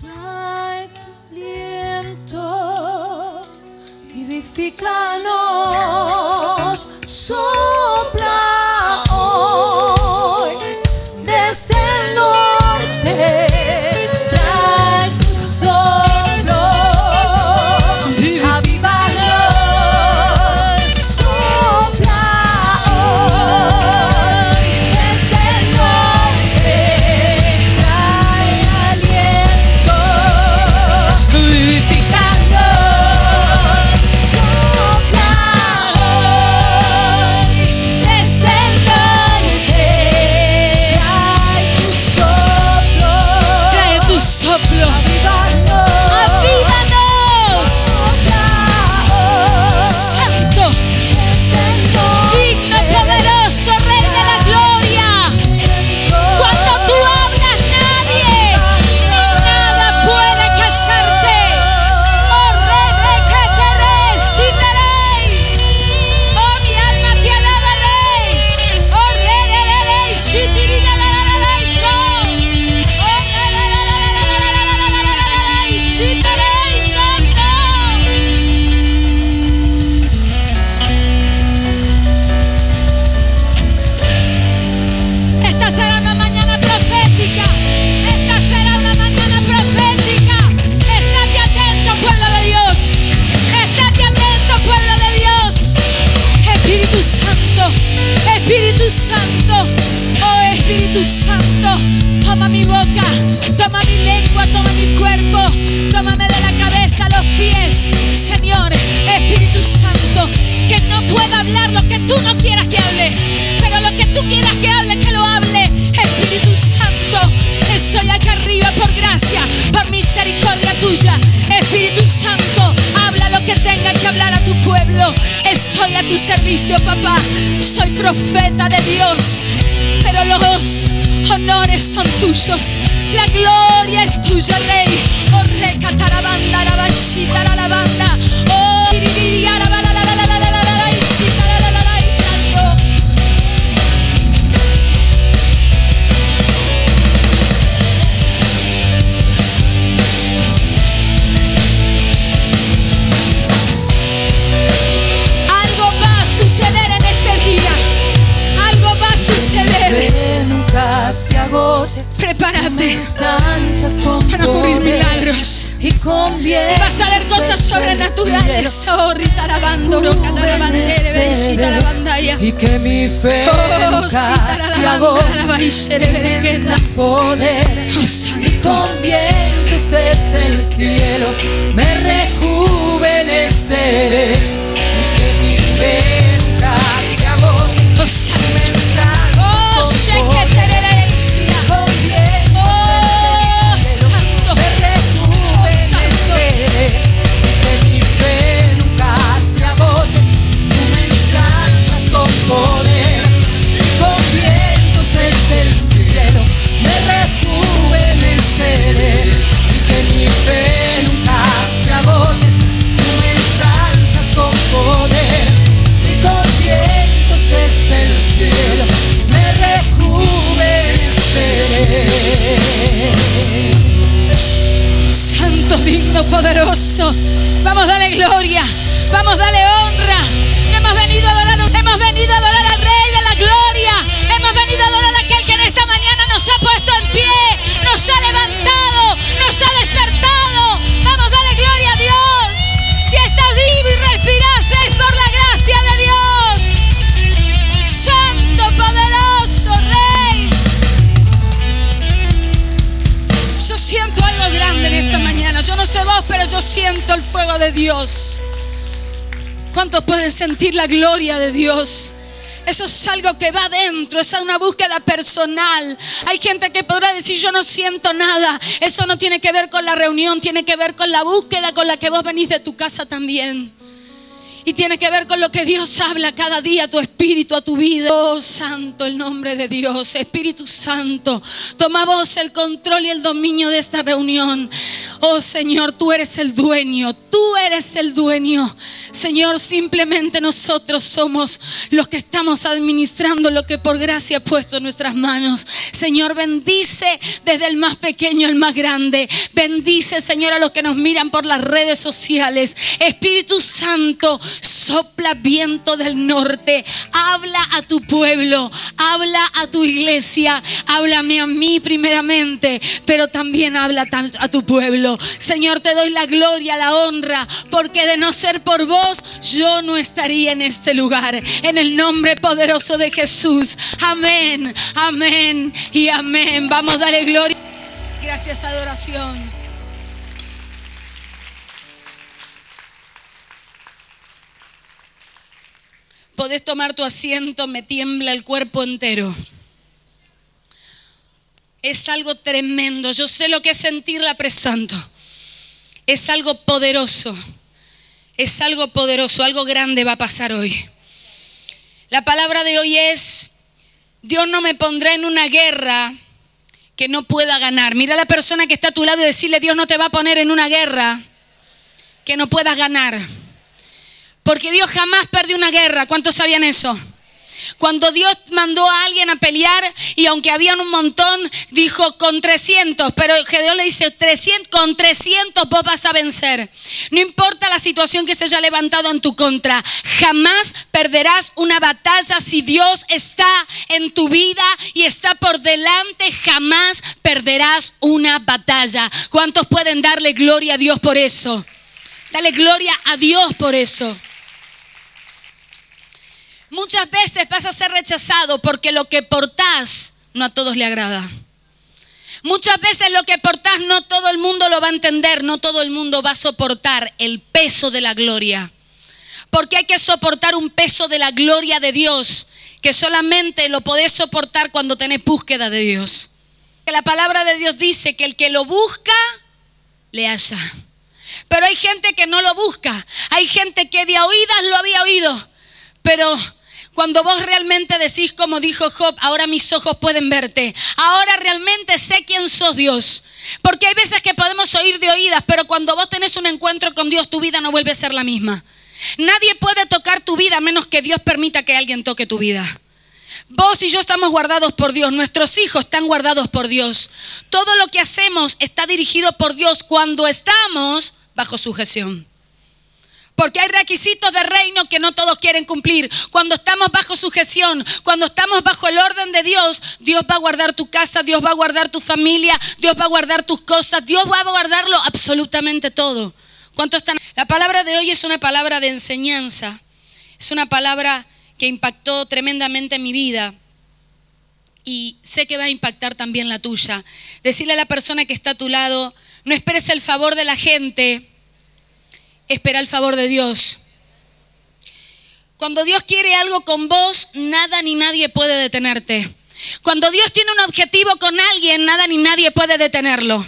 trae tu viento, vivificanos. La gloria es tuya, Rey. Oh, recatarabanda, la banda, la banda. Oh, conviene. Va a salir cosas sobrenaturales. Oh, la bandoro, cada la bandera, bendita la bandaya. Y que mi fe, oh, Rita la bandera, la bandera, poder. Oh, Con vientos es el cielo, me rejuveneceré. Y que mi fe. eso. Vamos a gloria. Vamos a de Dios? ¿Cuántos pueden sentir la gloria de Dios? Eso es algo que va adentro, es una búsqueda personal. Hay gente que podrá decir yo no siento nada. Eso no tiene que ver con la reunión, tiene que ver con la búsqueda con la que vos venís de tu casa también. Y tiene que ver con lo que Dios habla cada día a tu espíritu, a tu vida. Oh Santo, el nombre de Dios. Espíritu Santo, toma vos el control y el dominio de esta reunión. Oh Señor, tú eres el dueño. Tú eres el dueño. Señor, simplemente nosotros somos los que estamos administrando lo que por gracia ha puesto en nuestras manos. Señor, bendice desde el más pequeño al más grande. Bendice, Señor, a los que nos miran por las redes sociales. Espíritu Santo, sopla viento del norte. Habla a tu pueblo, habla a tu iglesia. Háblame a mí primeramente, pero también habla a tu pueblo. Señor, te doy la gloria, la honra, porque de no ser por vos, yo no estaría en este lugar. En el nombre poderoso de Jesús. Amén, amén y amén. Vamos a darle gloria. Gracias, adoración. Podés tomar tu asiento, me tiembla el cuerpo entero. Es algo tremendo. Yo sé lo que es sentir la presanto. Es algo poderoso. Es algo poderoso, algo grande va a pasar hoy. La palabra de hoy es, Dios no me pondrá en una guerra que no pueda ganar. Mira a la persona que está a tu lado y decirle, Dios no te va a poner en una guerra que no puedas ganar. Porque Dios jamás perdió una guerra. ¿Cuántos sabían eso? Cuando Dios mandó a alguien a pelear y aunque habían un montón, dijo con 300, pero Gedeón le dice, 300, con 300 vos vas a vencer. No importa la situación que se haya levantado en tu contra, jamás perderás una batalla si Dios está en tu vida y está por delante, jamás perderás una batalla. ¿Cuántos pueden darle gloria a Dios por eso? Dale gloria a Dios por eso. Muchas veces vas a ser rechazado porque lo que portás no a todos le agrada. Muchas veces lo que portás no todo el mundo lo va a entender, no todo el mundo va a soportar el peso de la gloria. Porque hay que soportar un peso de la gloria de Dios que solamente lo podés soportar cuando tenés búsqueda de Dios. La palabra de Dios dice que el que lo busca, le halla. Pero hay gente que no lo busca. Hay gente que de oídas lo había oído, pero cuando vos realmente decís, como dijo Job, ahora mis ojos pueden verte. Ahora realmente sé quién sos Dios. Porque hay veces que podemos oír de oídas, pero cuando vos tenés un encuentro con Dios, tu vida no vuelve a ser la misma. Nadie puede tocar tu vida a menos que Dios permita que alguien toque tu vida. Vos y yo estamos guardados por Dios, nuestros hijos están guardados por Dios. Todo lo que hacemos está dirigido por Dios cuando estamos bajo sujeción. Porque hay requisitos de reino que no todos quieren cumplir. Cuando estamos bajo sujeción, cuando estamos bajo el orden de Dios, Dios va a guardar tu casa, Dios va a guardar tu familia, Dios va a guardar tus cosas, Dios va a guardarlo absolutamente todo. ¿Cuánto están? La palabra de hoy es una palabra de enseñanza. Es una palabra que impactó tremendamente mi vida y sé que va a impactar también la tuya. Decirle a la persona que está a tu lado, no esperes el favor de la gente, espera el favor de Dios. Cuando Dios quiere algo con vos, nada ni nadie puede detenerte. Cuando Dios tiene un objetivo con alguien, nada ni nadie puede detenerlo.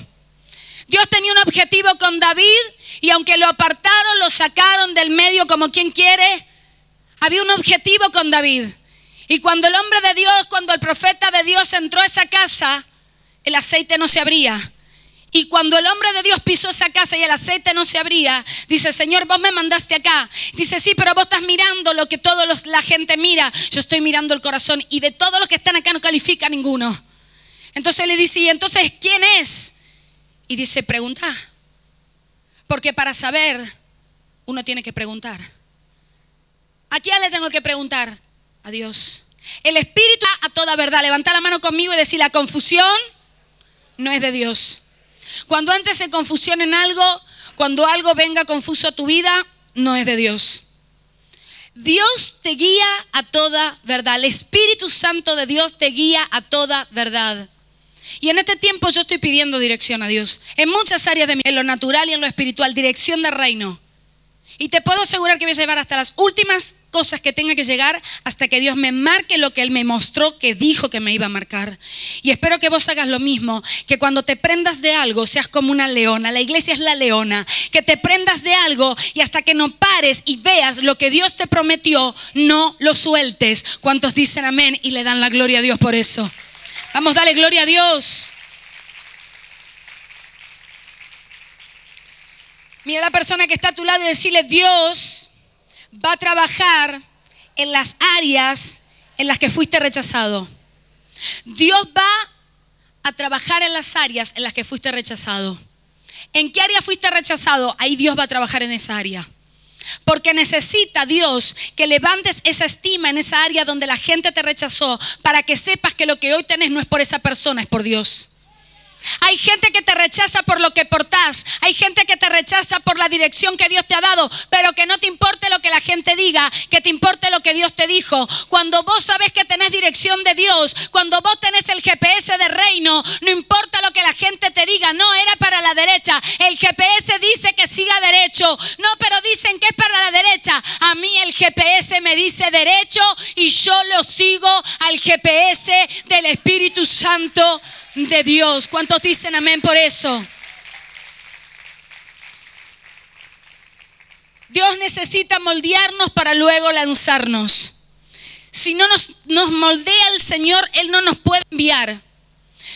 Dios tenía un objetivo con David y aunque lo apartaron, lo sacaron del medio como quien quiere, había un objetivo con David. Y cuando el hombre de Dios, cuando el profeta de Dios entró a esa casa, el aceite no se abría. Y cuando el hombre de Dios pisó esa casa y el aceite no se abría, dice, Señor, vos me mandaste acá. Dice, sí, pero vos estás mirando lo que toda la gente mira. Yo estoy mirando el corazón y de todos los que están acá no califica ninguno. Entonces le dice, ¿y entonces quién es? Y dice, pregunta. Porque para saber, uno tiene que preguntar. ¿A quién le tengo que preguntar? A Dios. El Espíritu a toda verdad. Levanta la mano conmigo y decir, la confusión no es de Dios. Cuando antes se confusión en algo, cuando algo venga confuso a tu vida, no es de Dios. Dios te guía a toda verdad. El Espíritu Santo de Dios te guía a toda verdad. Y en este tiempo yo estoy pidiendo dirección a Dios. En muchas áreas de mi, en lo natural y en lo espiritual, dirección del reino. Y te puedo asegurar que voy a llevar hasta las últimas cosas que tenga que llegar hasta que Dios me marque lo que Él me mostró que dijo que me iba a marcar. Y espero que vos hagas lo mismo, que cuando te prendas de algo seas como una leona. La iglesia es la leona. Que te prendas de algo y hasta que no pares y veas lo que Dios te prometió, no lo sueltes. ¿Cuántos dicen amén y le dan la gloria a Dios por eso? Vamos, dale gloria a Dios. Mira a la persona que está a tu lado y decirle, Dios va a trabajar en las áreas en las que fuiste rechazado. Dios va a trabajar en las áreas en las que fuiste rechazado. ¿En qué área fuiste rechazado? Ahí Dios va a trabajar en esa área. Porque necesita Dios que levantes esa estima en esa área donde la gente te rechazó para que sepas que lo que hoy tenés no es por esa persona, es por Dios. Hay gente que te rechaza por lo que portás. Hay gente que te rechaza por la dirección que Dios te ha dado. Pero que no te importe lo que la gente diga, que te importe lo que Dios te dijo. Cuando vos sabes que tenés dirección de Dios, cuando vos tenés el GPS de reino, no importa lo que la gente te diga. No, era para la derecha. El GPS dice que siga derecho. No, pero dicen que es para la derecha. A mí el GPS me dice derecho y yo lo sigo al GPS del Espíritu Santo de Dios. ¿Cuántos dicen amén por eso? Dios necesita moldearnos para luego lanzarnos. Si no nos, nos, moldea el Señor, Él no nos puede enviar.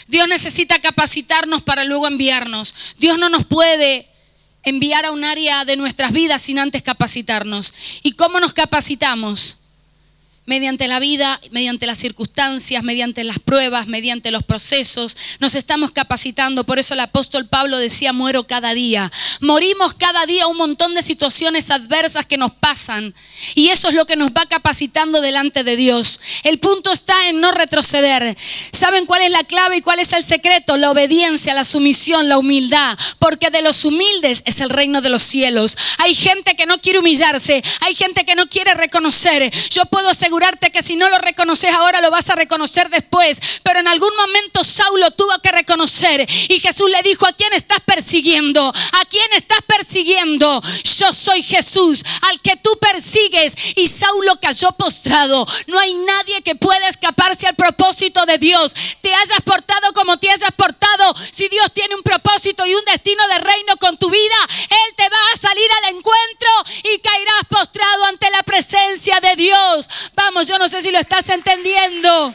Dios necesita capacitarnos para luego enviarnos. Dios no nos puede enviar a un área de nuestras vidas sin antes capacitarnos. ¿Y cómo nos capacitamos? Mediante la vida, mediante las circunstancias, mediante las pruebas, mediante los procesos. Nos estamos capacitando. Por eso el apóstol Pablo decía, muero cada día. Morimos cada día un montón de situaciones adversas que nos pasan. Y eso es lo que nos va capacitando delante de Dios. El punto está en no retroceder. ¿Saben cuál es la clave y cuál es el secreto? La obediencia, la sumisión, la humildad. Porque de los humildes es el reino de los cielos. Hay gente que no quiere humillarse. Hay gente que no quiere reconocer. Yo puedo asegurar que si no lo reconoces ahora lo vas a reconocer después. Pero en algún momento Saulo tuvo que reconocer y Jesús le dijo, ¿a quién estás persiguiendo? ¿A quién estás persiguiendo? Yo soy Jesús, al que tú persigues. Y Saulo cayó postrado. No hay nadie que pueda escaparse al propósito de Dios. Te hayas portado como te hayas portado. Si Dios tiene un propósito y un destino de reino con tu vida, Él te va a salir al encuentro y caerás postrado ante la presencia de Dios yo no sé si lo estás entendiendo.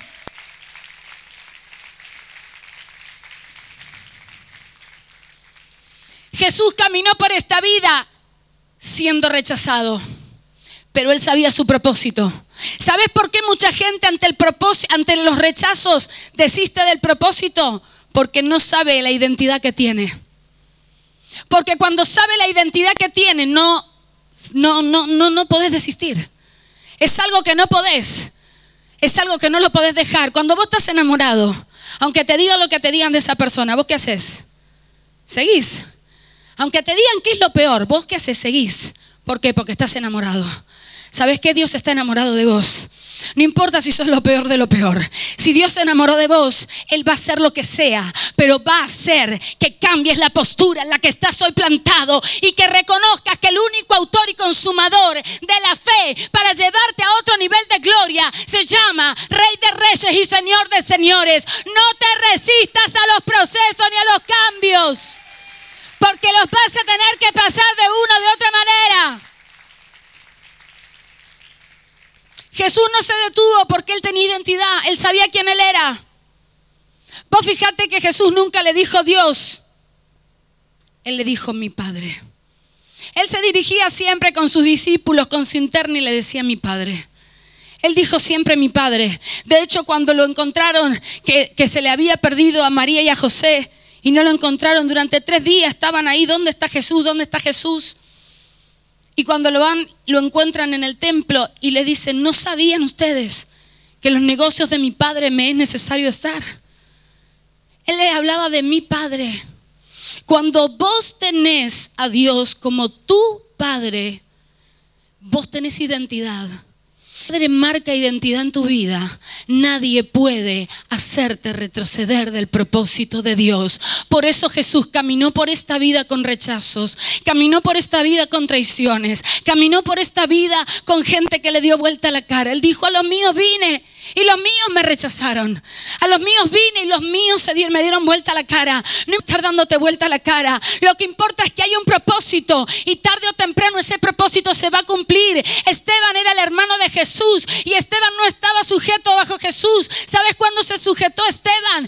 Jesús caminó por esta vida siendo rechazado, pero él sabía su propósito. ¿Sabes por qué mucha gente ante, el ante los rechazos desiste del propósito? Porque no sabe la identidad que tiene. Porque cuando sabe la identidad que tiene, no, no, no, no, no podés desistir. Es algo que no podés. Es algo que no lo podés dejar. Cuando vos estás enamorado, aunque te digan lo que te digan de esa persona, ¿vos qué haces? Seguís. Aunque te digan qué es lo peor, ¿vos qué haces? Seguís. ¿Por qué? Porque estás enamorado. ¿Sabes qué? Dios está enamorado de vos. No importa si sos lo peor de lo peor. Si Dios se enamoró de vos, Él va a hacer lo que sea, pero va a hacer que cambies la postura en la que estás hoy plantado y que reconozcas que el único autor y consumador de la fe para llevarte a otro nivel de gloria se llama Rey de Reyes y Señor de Señores. No te resistas a los procesos ni a los cambios, porque los vas a tener que pasar de una o de otra manera. Jesús no se detuvo porque él tenía identidad, él sabía quién él era. Vos fíjate que Jesús nunca le dijo Dios, él le dijo mi Padre. Él se dirigía siempre con sus discípulos, con su interno y le decía mi Padre. Él dijo siempre mi Padre. De hecho, cuando lo encontraron, que, que se le había perdido a María y a José, y no lo encontraron durante tres días, estaban ahí, ¿dónde está Jesús? ¿Dónde está Jesús? Y cuando lo van, lo encuentran en el templo y le dicen, ¿no sabían ustedes que en los negocios de mi padre me es necesario estar? Él le hablaba de mi padre. Cuando vos tenés a Dios como tu padre, vos tenés identidad. Padre marca identidad en tu vida, nadie puede hacerte retroceder del propósito de Dios. Por eso Jesús caminó por esta vida con rechazos, caminó por esta vida con traiciones, caminó por esta vida con gente que le dio vuelta la cara. Él dijo, a los míos vine y los míos me rechazaron. A los míos vine y los míos se me dieron vuelta a la cara. No estar dándote vuelta a la cara. Lo que importa es que hay un propósito y tarde o temprano ese propósito se va a cumplir. Esteban era el hermano de Jesús y Esteban no estaba sujeto bajo Jesús. ¿Sabes cuándo se sujetó Esteban?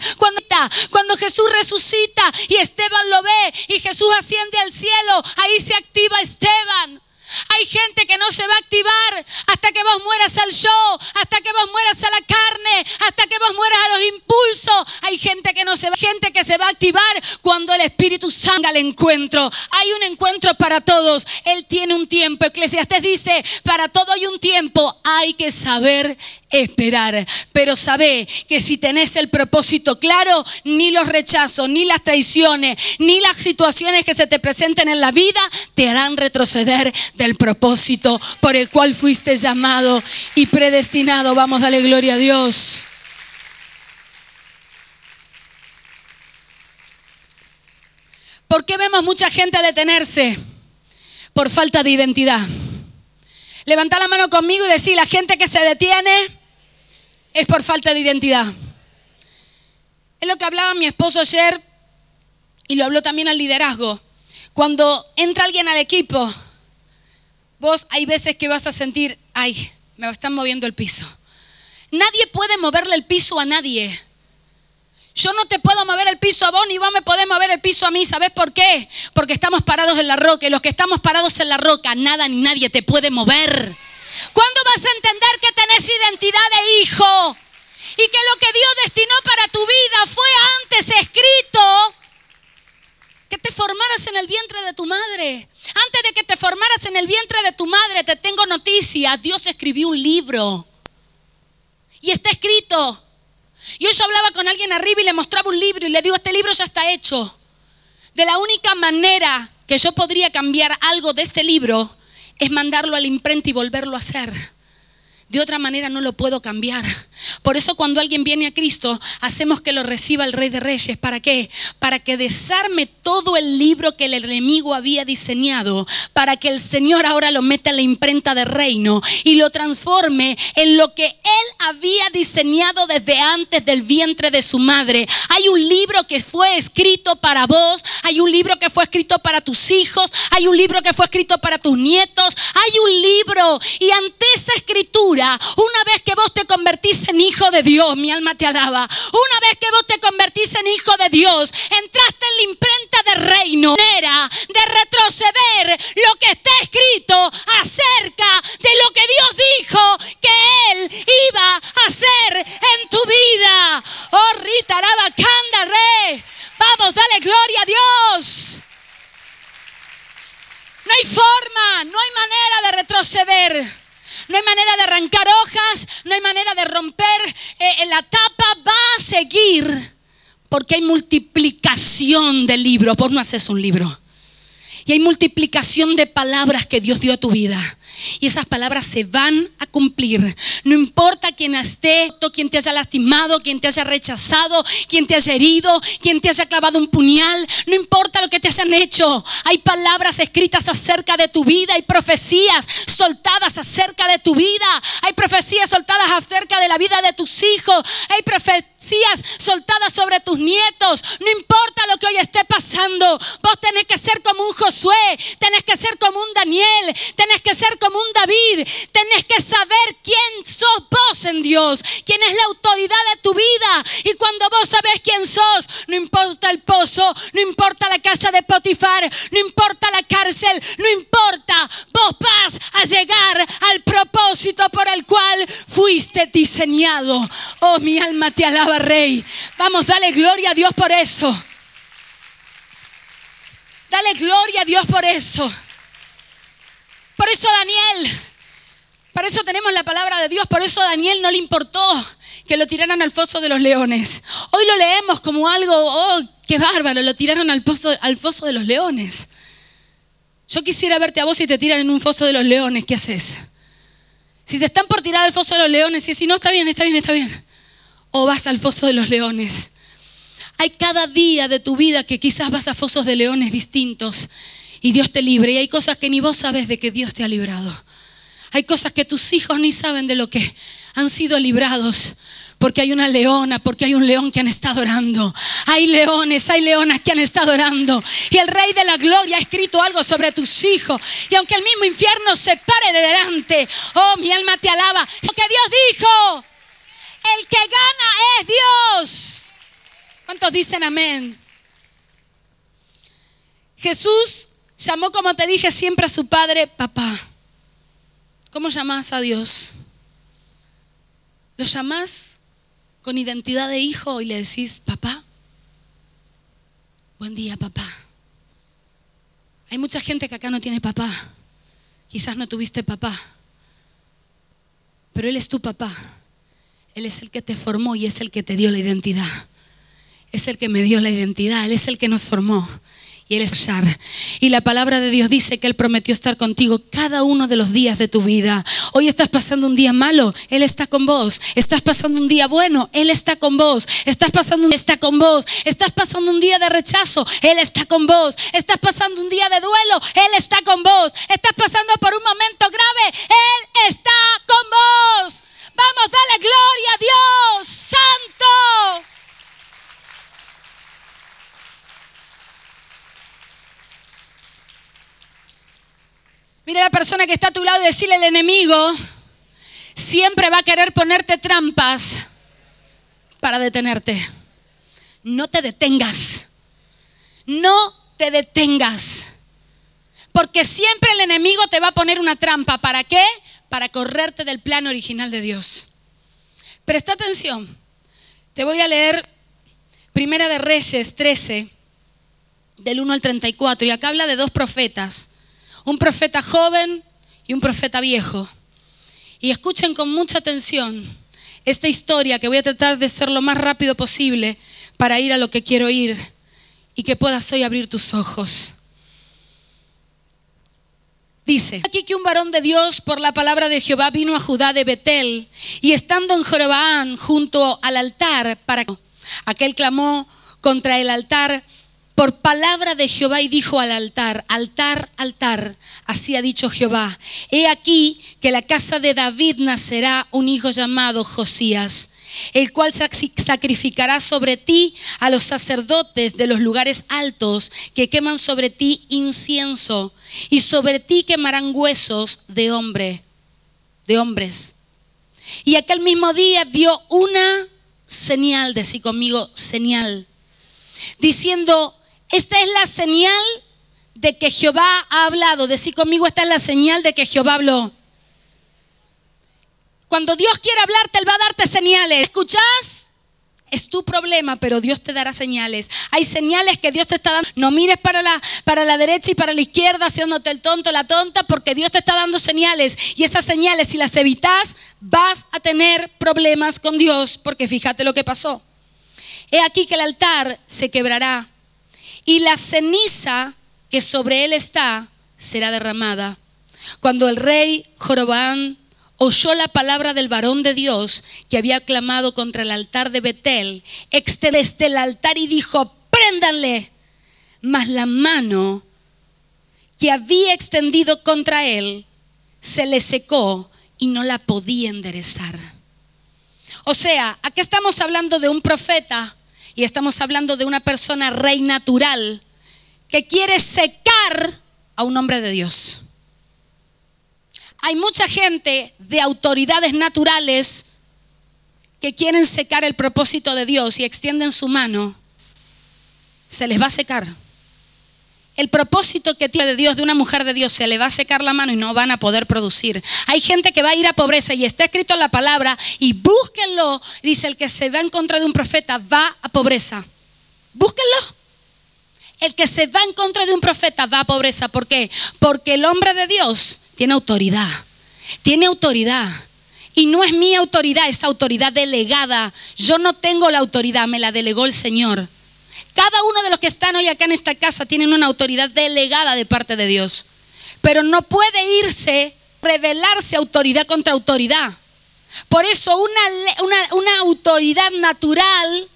Cuando Jesús resucita y Esteban lo ve y Jesús asciende al cielo. Ahí se activa Esteban. Hay gente que no se va a activar hasta que vos mueras al show, hasta que vos mueras a la carne, hasta que vos mueras a los impulsos. Hay gente que no se va, gente que se va a activar cuando el Espíritu salga al encuentro. Hay un encuentro para todos. Él tiene un tiempo. Eclesiastes dice, para todo hay un tiempo. Hay que saber esperar. Pero sabe que si tenés el propósito claro, ni los rechazos, ni las traiciones, ni las situaciones que se te presenten en la vida te harán retroceder del propósito por el cual fuiste llamado y predestinado. Vamos, dale gloria a Dios. ¿Por qué vemos mucha gente detenerse? Por falta de identidad. Levanta la mano conmigo y decir, la gente que se detiene es por falta de identidad. Es lo que hablaba mi esposo ayer y lo habló también al liderazgo. Cuando entra alguien al equipo, vos hay veces que vas a sentir, ay, me están moviendo el piso. Nadie puede moverle el piso a nadie. Yo no te puedo mover el piso a vos ni vos me podés mover el piso a mí. ¿Sabes por qué? Porque estamos parados en la roca y los que estamos parados en la roca, nada ni nadie te puede mover. ¿Cuándo vas a entender que tenés identidad de hijo? Y que lo que Dios destinó para tu vida fue antes escrito que te formaras en el vientre de tu madre. Antes de que te formaras en el vientre de tu madre, te tengo noticia, Dios escribió un libro. Y está escrito. Yo yo hablaba con alguien arriba y le mostraba un libro y le digo, este libro ya está hecho. De la única manera que yo podría cambiar algo de este libro es mandarlo a la imprenta y volverlo a hacer. De otra manera no lo puedo cambiar. Por eso cuando alguien viene a Cristo, hacemos que lo reciba el Rey de Reyes. ¿Para qué? Para que desarme todo el libro que el enemigo había diseñado. Para que el Señor ahora lo meta en la imprenta de reino y lo transforme en lo que Él había diseñado desde antes del vientre de su madre. Hay un libro que fue escrito para vos. Hay un libro que fue escrito para tus hijos. Hay un libro que fue escrito para tus nietos. Hay un libro. Y ante esa escritura una vez que vos te convertís en hijo de Dios, mi alma te alaba. Una vez que vos te convertís en hijo de Dios, entraste en la imprenta de reino. De retroceder lo que está escrito acerca de lo que Dios dijo que Él iba a hacer en tu vida. Oh, Rita, Canda, Rey. Vamos, dale gloria a Dios. No hay forma, no hay manera de retroceder. No hay manera de arrancar hojas, no hay manera de romper eh, la tapa, va a seguir porque hay multiplicación de libros. Vos no haces un libro. Y hay multiplicación de palabras que Dios dio a tu vida. Y esas palabras se van a cumplir. No importa quién esté, quién te haya lastimado, quién te haya rechazado, quién te haya herido, quién te haya clavado un puñal. No importa lo que te hayan hecho. Hay palabras escritas acerca de tu vida. Hay profecías soltadas acerca de tu vida. Hay profecías soltadas acerca de la vida de tus hijos. Hay profecías soltadas sobre tus nietos. No importa lo que hoy esté pasando. Vos tenés que ser como un Josué. Tenés que ser como un Daniel. Tenés que ser como un David. Tenés que saber quién sos vos en Dios. Quién es la autoridad de tu vida. Y cuando vos sabés quién sos, no importa el pozo, no importa la casa de Potifar, no importa la cárcel, no importa. Vos vas a llegar al propósito por el cual fuiste diseñado. Oh, mi alma te alaba Rey. Vamos, dale gloria a Dios por eso. Dale gloria a Dios por eso. Por eso Daniel, por eso tenemos la palabra de Dios, por eso Daniel no le importó que lo tiraran al foso de los leones. Hoy lo leemos como algo, oh, qué bárbaro, lo tiraron al, al foso de los leones. Yo quisiera verte a vos y te tiran en un foso de los leones, ¿qué haces? Si te están por tirar al foso de los leones y si no, está bien, está bien, está bien. O vas al foso de los leones. Hay cada día de tu vida que quizás vas a fosos de leones distintos y Dios te libre. Y hay cosas que ni vos sabes de que Dios te ha librado. Hay cosas que tus hijos ni saben de lo que han sido librados. Porque hay una leona, porque hay un león que han estado orando. Hay leones, hay leonas que han estado orando. Y el Rey de la Gloria ha escrito algo sobre tus hijos. Y aunque el mismo infierno se pare de delante, oh, mi alma te alaba. Lo que Dios dijo, el que gana es Dios. ¿Cuántos dicen amén? Jesús llamó, como te dije, siempre a su padre papá. ¿Cómo llamás a Dios? ¿Lo llamás con identidad de hijo y le decís, papá? Buen día, papá. Hay mucha gente que acá no tiene papá. Quizás no tuviste papá. Pero Él es tu papá. Él es el que te formó y es el que te dio la identidad es el que me dio la identidad, Él es el que nos formó. Y Él es Shar. Y la palabra de Dios dice que Él prometió estar contigo cada uno de los días de tu vida. Hoy estás pasando un día malo, Él está con vos. Estás pasando un día bueno, Él está con vos. Estás pasando un está con vos. Estás pasando un día de rechazo, Él está con vos. Estás pasando un día de duelo, Él está con vos. Estás pasando por un momento grave, Él está con vos. Vamos, dale gloria a Dios, Santo. Mira a la persona que está a tu lado y decirle al enemigo, siempre va a querer ponerte trampas para detenerte. No te detengas. No te detengas. Porque siempre el enemigo te va a poner una trampa. ¿Para qué? Para correrte del plan original de Dios. Presta atención. Te voy a leer Primera de Reyes 13, del 1 al 34. Y acá habla de dos profetas un profeta joven y un profeta viejo. Y escuchen con mucha atención esta historia que voy a tratar de ser lo más rápido posible para ir a lo que quiero ir y que puedas hoy abrir tus ojos. Dice, aquí que un varón de Dios por la palabra de Jehová vino a Judá de Betel y estando en Jorobán junto al altar para aquel clamó contra el altar por palabra de Jehová y dijo al altar, altar, altar, así ha dicho Jehová, he aquí que la casa de David nacerá un hijo llamado Josías, el cual sacrificará sobre ti a los sacerdotes de los lugares altos que queman sobre ti incienso, y sobre ti quemarán huesos de hombre, de hombres. Y aquel mismo día dio una señal, decí conmigo, señal, diciendo, esta es la señal de que Jehová ha hablado. Decir conmigo, esta es la señal de que Jehová habló. Cuando Dios quiere hablarte, Él va a darte señales. ¿Escuchas? Es tu problema, pero Dios te dará señales. Hay señales que Dios te está dando. No mires para la, para la derecha y para la izquierda haciéndote el tonto, la tonta, porque Dios te está dando señales. Y esas señales, si las evitas, vas a tener problemas con Dios, porque fíjate lo que pasó. He aquí que el altar se quebrará y la ceniza que sobre él está será derramada. Cuando el rey Jorobán oyó la palabra del varón de Dios que había clamado contra el altar de Betel, extendió desde el altar y dijo, préndanle. Mas la mano que había extendido contra él se le secó y no la podía enderezar. O sea, aquí estamos hablando de un profeta y estamos hablando de una persona rey natural que quiere secar a un hombre de Dios. Hay mucha gente de autoridades naturales que quieren secar el propósito de Dios y extienden su mano. Se les va a secar el propósito que tiene de Dios, de una mujer de Dios, se le va a secar la mano y no van a poder producir. Hay gente que va a ir a pobreza y está escrito en la palabra y búsquenlo. Dice, el que se va en contra de un profeta va a pobreza. Búsquenlo. El que se va en contra de un profeta va a pobreza. ¿Por qué? Porque el hombre de Dios tiene autoridad. Tiene autoridad. Y no es mi autoridad, es autoridad delegada. Yo no tengo la autoridad, me la delegó el Señor. Cada uno de los que están hoy acá en esta casa tienen una autoridad delegada de parte de Dios. Pero no puede irse rebelarse autoridad contra autoridad. Por eso una, una, una autoridad natural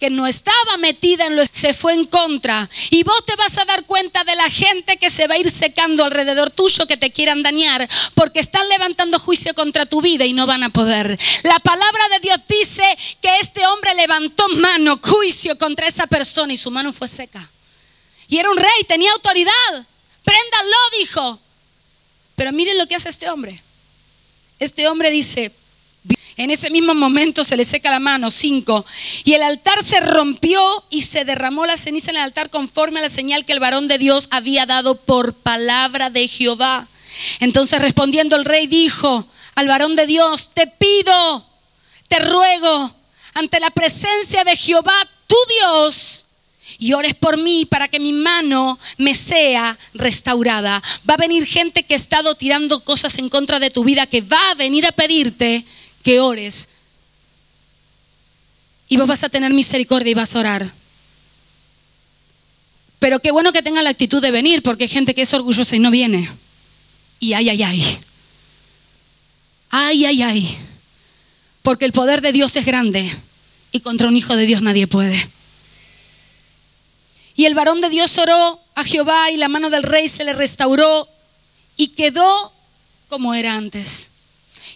que no estaba metida en lo se fue en contra. Y vos te vas a dar cuenta de la gente que se va a ir secando alrededor tuyo que te quieran dañar porque están levantando juicio contra tu vida y no van a poder. La palabra de Dios dice que este hombre levantó mano, juicio contra esa persona y su mano fue seca. Y era un rey, tenía autoridad. Préndalo, dijo. Pero miren lo que hace este hombre. Este hombre dice, en ese mismo momento se le seca la mano, cinco. Y el altar se rompió y se derramó la ceniza en el altar conforme a la señal que el varón de Dios había dado por palabra de Jehová. Entonces respondiendo el rey dijo al varón de Dios, te pido, te ruego, ante la presencia de Jehová, tu Dios, y ores por mí para que mi mano me sea restaurada. Va a venir gente que ha estado tirando cosas en contra de tu vida, que va a venir a pedirte que ores. Y vos vas a tener misericordia y vas a orar. Pero qué bueno que tenga la actitud de venir, porque hay gente que es orgullosa y no viene. Y ay, ay, ay. Ay, ay, ay. Porque el poder de Dios es grande y contra un hijo de Dios nadie puede. Y el varón de Dios oró a Jehová y la mano del rey se le restauró y quedó como era antes.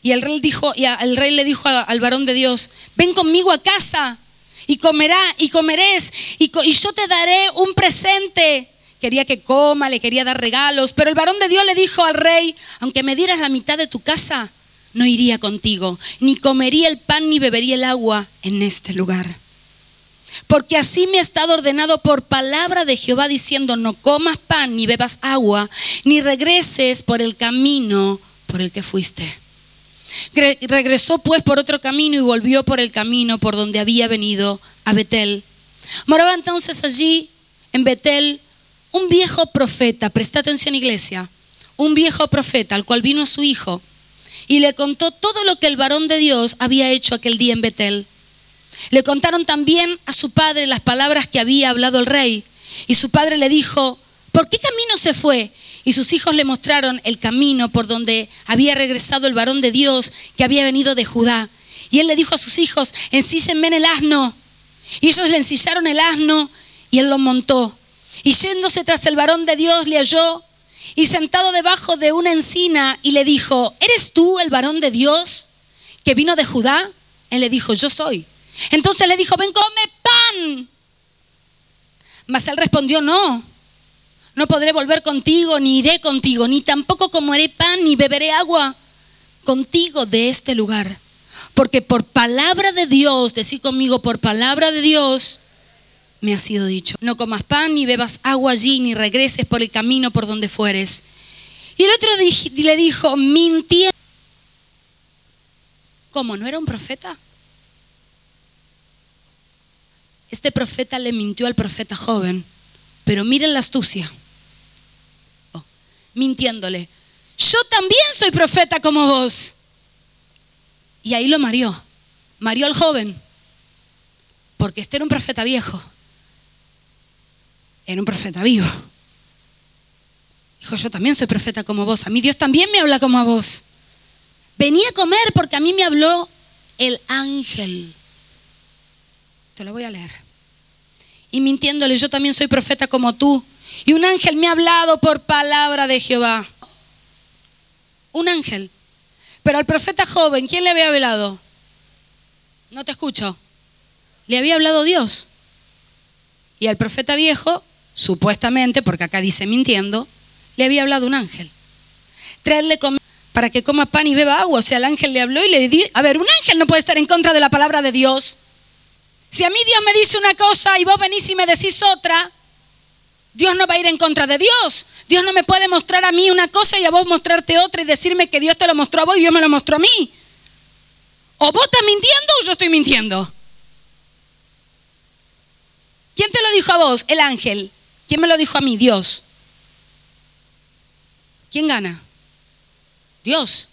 Y el rey, dijo, rey le dijo al varón de Dios, ven conmigo a casa y comerá y comerés y, y yo te daré un presente. Quería que coma, le quería dar regalos, pero el varón de Dios le dijo al rey, aunque me dieras la mitad de tu casa, no iría contigo, ni comería el pan ni bebería el agua en este lugar. Porque así me ha estado ordenado por palabra de Jehová diciendo, no comas pan ni bebas agua, ni regreses por el camino por el que fuiste. Regresó pues por otro camino y volvió por el camino por donde había venido a Betel. Moraba entonces allí en Betel un viejo profeta, presta atención iglesia, un viejo profeta al cual vino su hijo y le contó todo lo que el varón de Dios había hecho aquel día en Betel. Le contaron también a su padre las palabras que había hablado el rey y su padre le dijo, ¿por qué camino se fue? Y sus hijos le mostraron el camino por donde había regresado el varón de Dios que había venido de Judá. Y él le dijo a sus hijos, ensíllenme en el asno. Y ellos le ensillaron el asno y él lo montó. Y yéndose tras el varón de Dios le halló y sentado debajo de una encina y le dijo, ¿eres tú el varón de Dios que vino de Judá? Él le dijo, yo soy. Entonces le dijo, ven, come pan. Mas él respondió, no no podré volver contigo, ni iré contigo, ni tampoco comeré pan, ni beberé agua contigo de este lugar. Porque por palabra de Dios, decir conmigo, por palabra de Dios, me ha sido dicho. No comas pan, ni bebas agua allí, ni regreses por el camino por donde fueres. Y el otro le dijo, mintiendo. ¿Cómo? ¿No era un profeta? Este profeta le mintió al profeta joven. Pero miren la astucia mintiéndole. Yo también soy profeta como vos. Y ahí lo marió. Marió al joven. Porque este era un profeta viejo. Era un profeta vivo. Dijo, yo también soy profeta como vos. A mí Dios también me habla como a vos. Venía a comer porque a mí me habló el ángel. Te lo voy a leer. Y mintiéndole, yo también soy profeta como tú. Y un ángel me ha hablado por palabra de Jehová. Un ángel. Pero al profeta joven, ¿quién le había hablado? No te escucho. Le había hablado Dios. Y al profeta viejo, supuestamente, porque acá dice mintiendo, le había hablado un ángel. Traerle para que coma pan y beba agua. O sea, el ángel le habló y le dijo, a ver, un ángel no puede estar en contra de la palabra de Dios. Si a mí Dios me dice una cosa y vos venís y me decís otra, Dios no va a ir en contra de Dios. Dios no me puede mostrar a mí una cosa y a vos mostrarte otra y decirme que Dios te lo mostró a vos y Dios me lo mostró a mí. O vos estás mintiendo o yo estoy mintiendo. ¿Quién te lo dijo a vos? El ángel. ¿Quién me lo dijo a mí? Dios. ¿Quién gana? Dios.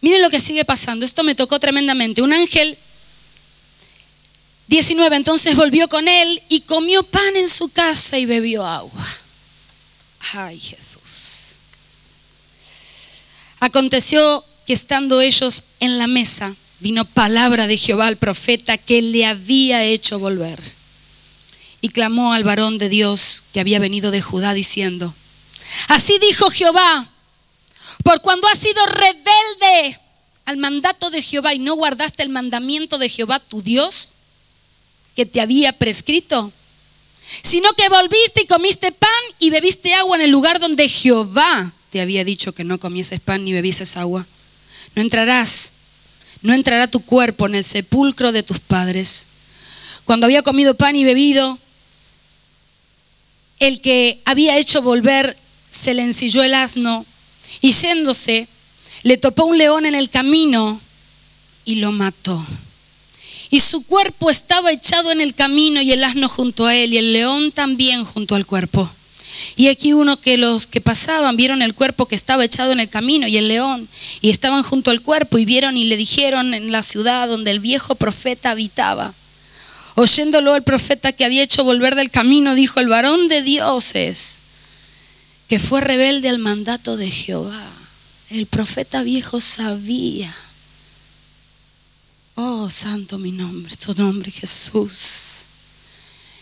Miren lo que sigue pasando. Esto me tocó tremendamente. Un ángel 19, entonces volvió con él y comió pan en su casa y bebió agua. Ay, Jesús. Aconteció que estando ellos en la mesa, vino palabra de Jehová al profeta que le había hecho volver. Y clamó al varón de Dios que había venido de Judá diciendo, así dijo Jehová, por cuando has sido rebelde al mandato de Jehová y no guardaste el mandamiento de Jehová tu Dios que te había prescrito, sino que volviste y comiste pan y bebiste agua en el lugar donde Jehová te había dicho que no comieses pan ni bebieses agua. No entrarás, no entrará tu cuerpo en el sepulcro de tus padres. Cuando había comido pan y bebido, el que había hecho volver se le ensilló el asno y yéndose, le topó un león en el camino y lo mató. Y su cuerpo estaba echado en el camino y el asno junto a él y el león también junto al cuerpo. Y aquí uno que los que pasaban vieron el cuerpo que estaba echado en el camino y el león y estaban junto al cuerpo y vieron y le dijeron en la ciudad donde el viejo profeta habitaba. Oyéndolo el profeta que había hecho volver del camino, dijo, el varón de dioses, que fue rebelde al mandato de Jehová. El profeta viejo sabía Oh, santo mi nombre, tu nombre Jesús.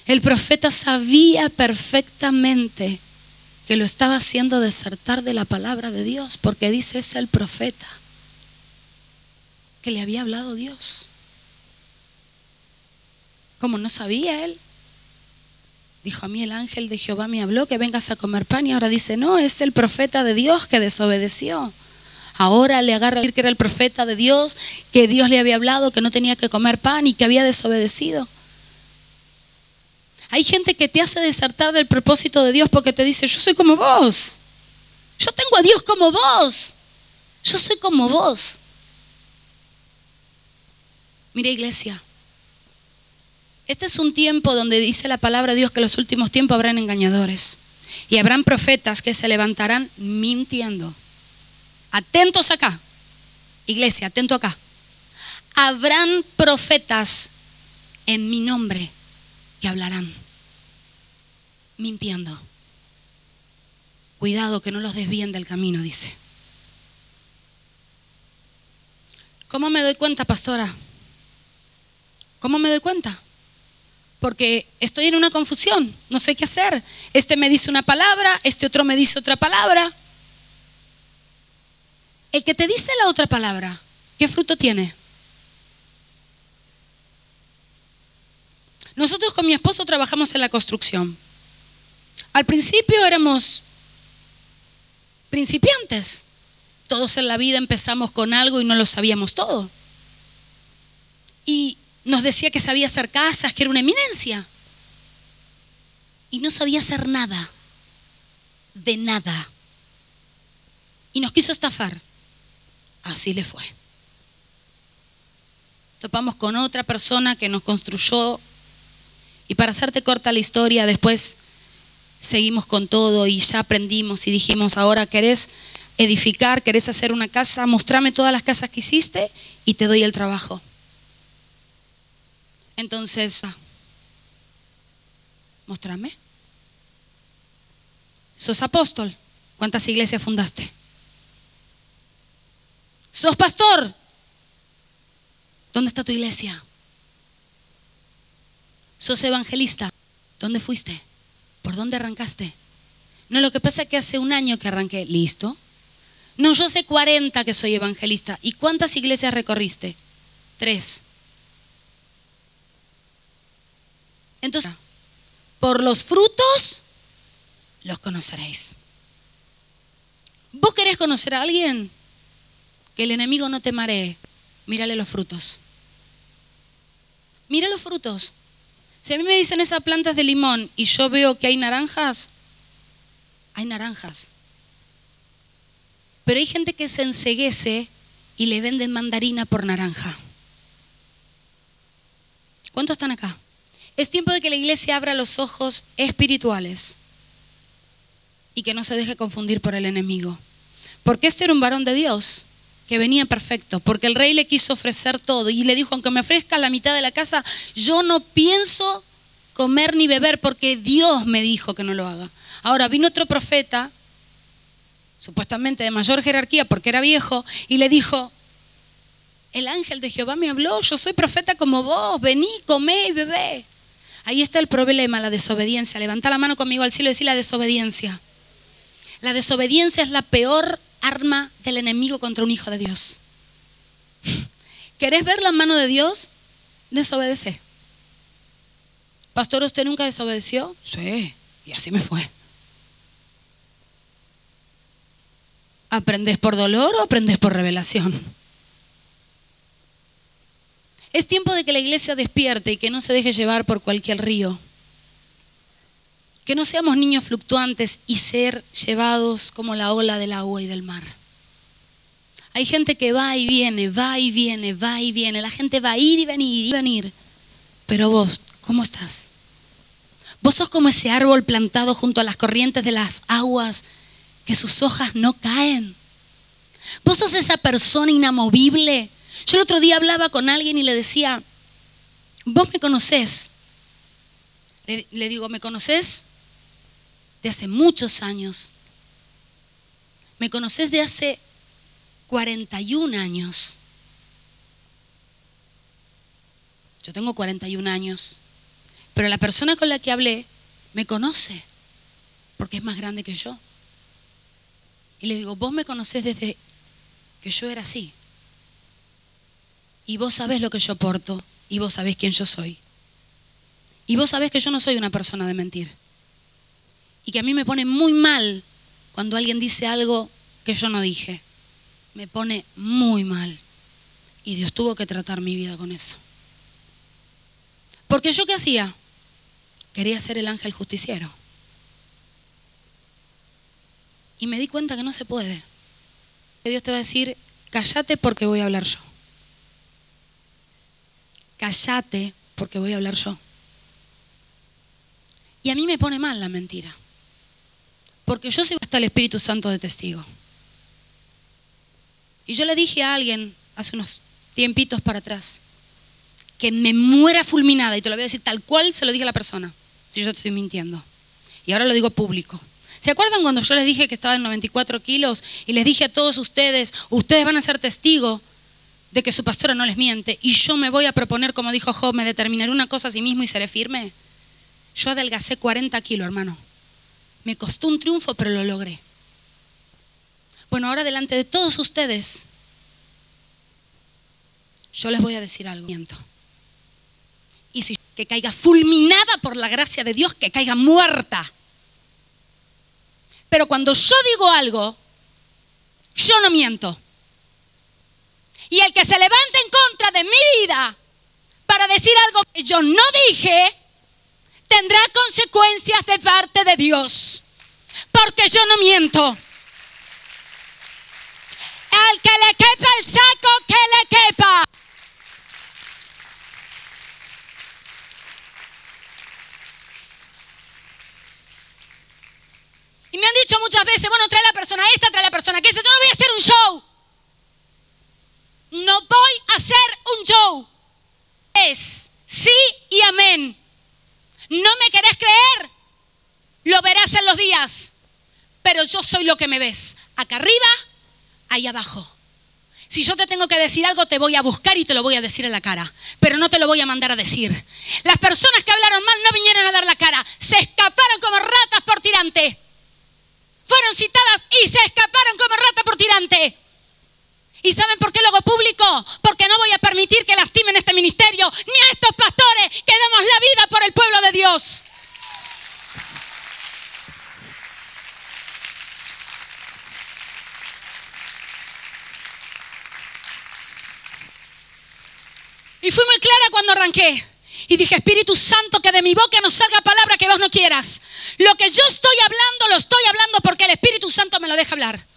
El profeta sabía perfectamente que lo estaba haciendo desertar de la palabra de Dios, porque dice es el profeta que le había hablado Dios. Como no sabía él, dijo a mí el ángel de Jehová me habló que vengas a comer pan y ahora dice, no, es el profeta de Dios que desobedeció. Ahora le agarra a decir que era el profeta de Dios, que Dios le había hablado, que no tenía que comer pan y que había desobedecido. Hay gente que te hace desertar del propósito de Dios porque te dice, yo soy como vos. Yo tengo a Dios como vos. Yo soy como vos. Mira iglesia, este es un tiempo donde dice la palabra de Dios que en los últimos tiempos habrán engañadores y habrán profetas que se levantarán mintiendo. Atentos acá. Iglesia, atento acá. Habrán profetas en mi nombre que hablarán mintiendo. Cuidado que no los desvíen del camino, dice. ¿Cómo me doy cuenta, pastora? ¿Cómo me doy cuenta? Porque estoy en una confusión, no sé qué hacer. Este me dice una palabra, este otro me dice otra palabra. El que te dice la otra palabra, ¿qué fruto tiene? Nosotros con mi esposo trabajamos en la construcción. Al principio éramos principiantes. Todos en la vida empezamos con algo y no lo sabíamos todo. Y nos decía que sabía hacer casas, que era una eminencia. Y no sabía hacer nada. De nada. Y nos quiso estafar. Así le fue. Topamos con otra persona que nos construyó y para hacerte corta la historia, después seguimos con todo y ya aprendimos y dijimos, ahora querés edificar, querés hacer una casa, mostrame todas las casas que hiciste y te doy el trabajo. Entonces, ah, mostrame. Sos apóstol. ¿Cuántas iglesias fundaste? ¿Sos pastor? ¿Dónde está tu iglesia? ¿Sos evangelista? ¿Dónde fuiste? ¿Por dónde arrancaste? No, lo que pasa es que hace un año que arranqué. ¿Listo? No, yo hace 40 que soy evangelista. ¿Y cuántas iglesias recorriste? Tres. Entonces, por los frutos los conoceréis. ¿Vos querés conocer a alguien? Que el enemigo no te maree, mírale los frutos. Mira los frutos. Si a mí me dicen esas plantas de limón y yo veo que hay naranjas, hay naranjas. Pero hay gente que se enseguece y le venden mandarina por naranja. ¿Cuántos están acá? Es tiempo de que la iglesia abra los ojos espirituales y que no se deje confundir por el enemigo. Porque este era un varón de Dios que venía perfecto, porque el rey le quiso ofrecer todo y le dijo, aunque me ofrezca la mitad de la casa, yo no pienso comer ni beber porque Dios me dijo que no lo haga. Ahora vino otro profeta, supuestamente de mayor jerarquía porque era viejo, y le dijo, el ángel de Jehová me habló, yo soy profeta como vos, vení, comé y bebé. Ahí está el problema, la desobediencia. Levanta la mano conmigo al cielo y decir la desobediencia. La desobediencia es la peor arma del enemigo contra un hijo de Dios. ¿Querés ver la mano de Dios? Desobedece. Pastor, ¿usted nunca desobedeció? Sí, y así me fue. ¿Aprendes por dolor o aprendes por revelación? Es tiempo de que la iglesia despierte y que no se deje llevar por cualquier río. Que no seamos niños fluctuantes y ser llevados como la ola del agua y del mar. Hay gente que va y viene, va y viene, va y viene. La gente va a ir y venir y venir. Pero vos, ¿cómo estás? Vos sos como ese árbol plantado junto a las corrientes de las aguas que sus hojas no caen. Vos sos esa persona inamovible yo el otro día hablaba con alguien y le decía, vos me conocés. Le, digo, ¿me conocés? De hace muchos años. Me conocés de hace 41 años. Yo tengo 41 años. Pero la persona con la que hablé me conoce porque es más grande que yo. Y le digo, vos me conocés desde que yo era así y vos sabés lo que yo porto y vos sabés quién yo soy. Y vos sabés que yo no soy una persona de mentir. Y que a mí me pone muy mal cuando alguien dice algo que yo no dije. Me pone muy mal. Y Dios tuvo que tratar mi vida con eso. Porque yo qué hacía? Quería ser el ángel justiciero. Y me di cuenta que no se puede. Que Dios te va a decir, cállate porque voy a hablar yo cállate porque voy a hablar yo. Y a mí me pone mal la mentira, porque yo soy hasta el Espíritu Santo de testigo. Y yo le dije a alguien hace unos tiempitos para atrás, que me muera fulminada, y te lo voy a decir tal cual se lo dije a la persona, si yo te estoy mintiendo. Y ahora lo digo público. ¿Se acuerdan cuando yo les dije que estaba en 94 kilos y les dije a todos ustedes, ustedes van a ser testigos de que su pastora no les miente y yo me voy a proponer, como dijo Job, me determinaré una cosa a sí mismo y seré firme. Yo adelgacé 40 kilos, hermano. Me costó un triunfo, pero lo logré. Bueno, ahora delante de todos ustedes, yo les voy a decir algo. Y si que caiga fulminada por la gracia de Dios, que caiga muerta. Pero cuando yo digo algo, yo no miento. Y el que se levante en contra de mi vida para decir algo que yo no dije, tendrá consecuencias de parte de Dios. Porque yo no miento. Al que le quepa el saco, que le quepa. Y me han dicho muchas veces, bueno, trae la persona esta, trae la persona que esa. Yo no voy a hacer un show. No voy a hacer un show. Es sí y amén. ¿No me querés creer? Lo verás en los días. Pero yo soy lo que me ves. Acá arriba, ahí abajo. Si yo te tengo que decir algo, te voy a buscar y te lo voy a decir en la cara. Pero no te lo voy a mandar a decir. Las personas que hablaron mal no vinieron a dar la cara. Se escaparon como ratas por tirante. Fueron citadas y se escaparon como ratas por tirante. ¿Y saben por qué lo hago público? Porque no voy a permitir que lastimen este ministerio ni a estos pastores que damos la vida por el pueblo de Dios. Y fui muy clara cuando arranqué. Y dije, Espíritu Santo, que de mi boca no salga palabra que vos no quieras. Lo que yo estoy hablando, lo estoy hablando porque el Espíritu Santo me lo deja hablar.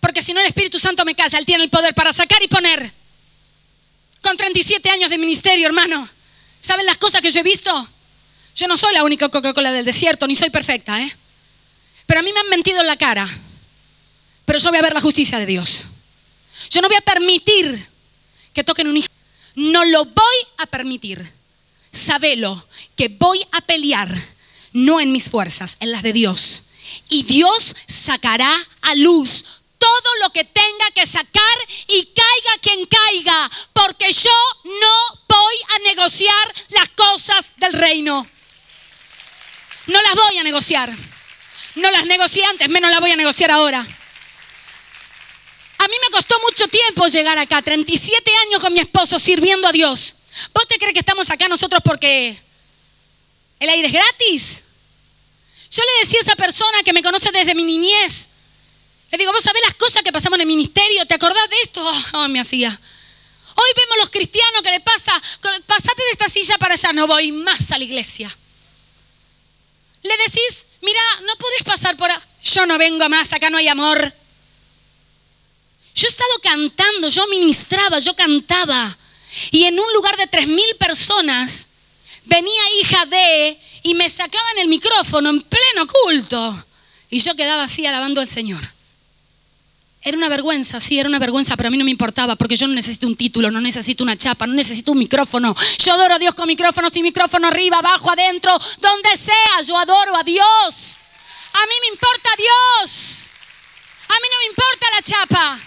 Porque si no el Espíritu Santo me calla, Él tiene el poder para sacar y poner. Con 37 años de ministerio, hermano. ¿Saben las cosas que yo he visto? Yo no soy la única Coca-Cola del desierto, ni soy perfecta, ¿eh? Pero a mí me han mentido en la cara. Pero yo voy a ver la justicia de Dios. Yo no voy a permitir que toquen un hijo. No lo voy a permitir. Sabelo que voy a pelear no en mis fuerzas, en las de Dios. Y Dios sacará a luz todo lo que tenga que sacar y caiga quien caiga, porque yo no voy a negociar las cosas del reino. No las voy a negociar. No las negocié antes, menos las voy a negociar ahora. A mí me costó mucho tiempo llegar acá, 37 años con mi esposo sirviendo a Dios. ¿Vos te crees que estamos acá nosotros porque el aire es gratis? Yo le decía a esa persona que me conoce desde mi niñez, le digo, vos sabés las cosas que pasamos en el ministerio, ¿te acordás de esto? Oh, me hacía. Hoy vemos los cristianos que le pasa, pasate de esta silla para allá, no voy más a la iglesia. Le decís, mira, no podés pasar por... Yo no vengo más, acá no hay amor. Yo he estado cantando, yo ministraba, yo cantaba. Y en un lugar de tres mil personas venía hija de y me sacaban el micrófono en pleno culto. Y yo quedaba así alabando al Señor. Era una vergüenza, sí, era una vergüenza, pero a mí no me importaba porque yo no necesito un título, no necesito una chapa, no necesito un micrófono. Yo adoro a Dios con micrófono, sin micrófono, arriba, abajo, adentro, donde sea, yo adoro a Dios. A mí me importa Dios. A mí no me importa la chapa.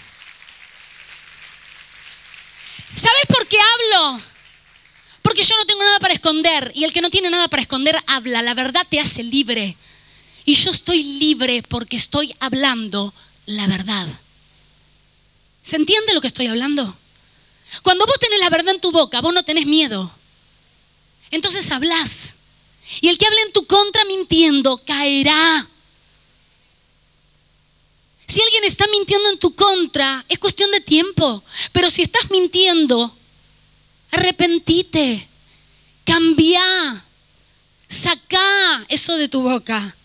¿Sabes por qué hablo? Porque yo no tengo nada para esconder y el que no tiene nada para esconder habla. La verdad te hace libre. Y yo estoy libre porque estoy hablando la verdad. ¿Se entiende lo que estoy hablando? Cuando vos tenés la verdad en tu boca, vos no tenés miedo. Entonces hablas. Y el que hable en tu contra mintiendo caerá. Si alguien está mintiendo en tu contra, es cuestión de tiempo. Pero si estás mintiendo, arrepentite, cambia, saca eso de tu boca.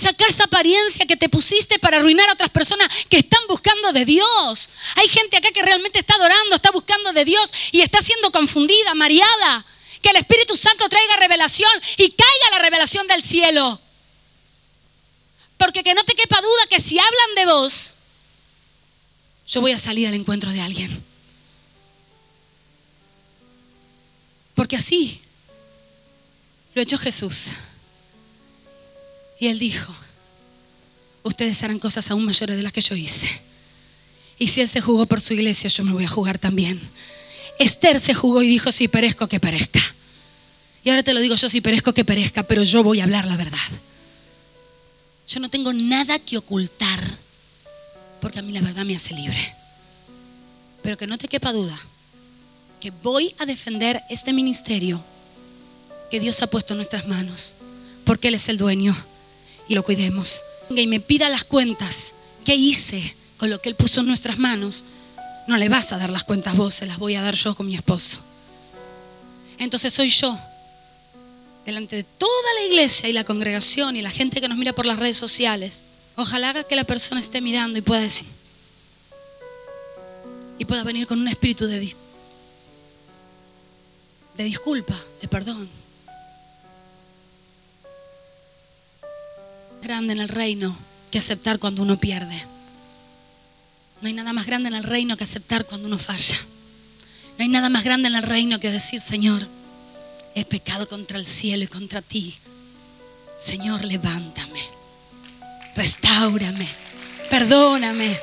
Saca esa apariencia que te pusiste para arruinar a otras personas que están buscando de Dios. Hay gente acá que realmente está adorando, está buscando de Dios y está siendo confundida, mareada. Que el Espíritu Santo traiga revelación y caiga la revelación del cielo. Porque que no te quepa duda que si hablan de vos, yo voy a salir al encuentro de alguien. Porque así lo echó Jesús. Y él dijo, ustedes harán cosas aún mayores de las que yo hice. Y si él se jugó por su iglesia, yo me voy a jugar también. Esther se jugó y dijo, si perezco, que perezca. Y ahora te lo digo yo, si perezco, que perezca, pero yo voy a hablar la verdad. Yo no tengo nada que ocultar, porque a mí la verdad me hace libre. Pero que no te quepa duda que voy a defender este ministerio que Dios ha puesto en nuestras manos, porque Él es el dueño y lo cuidemos. Y me pida las cuentas que hice con lo que Él puso en nuestras manos, no le vas a dar las cuentas vos, se las voy a dar yo con mi esposo. Entonces soy yo delante de toda la iglesia y la congregación y la gente que nos mira por las redes sociales, ojalá que la persona esté mirando y pueda decir, y pueda venir con un espíritu de, de disculpa, de perdón. Grande en el reino que aceptar cuando uno pierde. No hay nada más grande en el reino que aceptar cuando uno falla. No hay nada más grande en el reino que decir, Señor, he pecado contra el cielo y contra ti. Señor, levántame, restaurame, perdóname.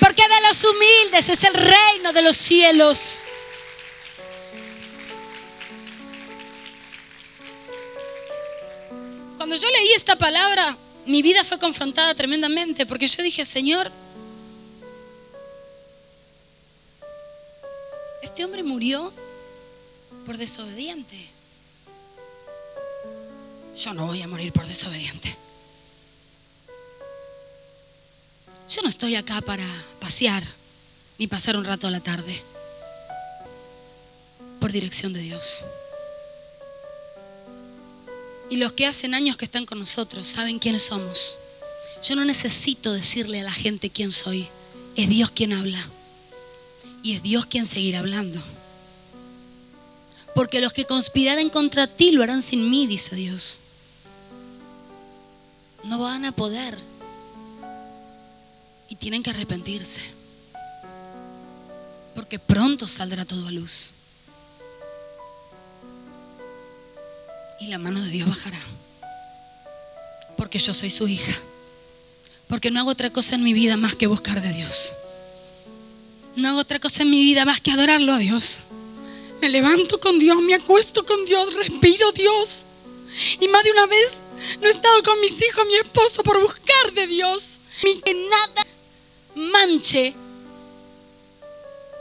Porque de los humildes es el reino de los cielos. Cuando yo leí esta palabra, mi vida fue confrontada tremendamente porque yo dije, Señor, este hombre murió por desobediente. Yo no voy a morir por desobediente. Yo no estoy acá para pasear ni pasar un rato a la tarde. Por dirección de Dios. Y los que hacen años que están con nosotros saben quiénes somos. Yo no necesito decirle a la gente quién soy. Es Dios quien habla. Y es Dios quien seguirá hablando porque los que conspiraren contra ti lo harán sin mí, dice Dios. No van a poder. Y tienen que arrepentirse. Porque pronto saldrá todo a luz. Y la mano de Dios bajará. Porque yo soy su hija. Porque no hago otra cosa en mi vida más que buscar de Dios. No hago otra cosa en mi vida más que adorarlo a Dios. Me levanto con Dios, me acuesto con Dios, respiro Dios. Y más de una vez no he estado con mis hijos, mi esposo, por buscar de Dios. Que nada manche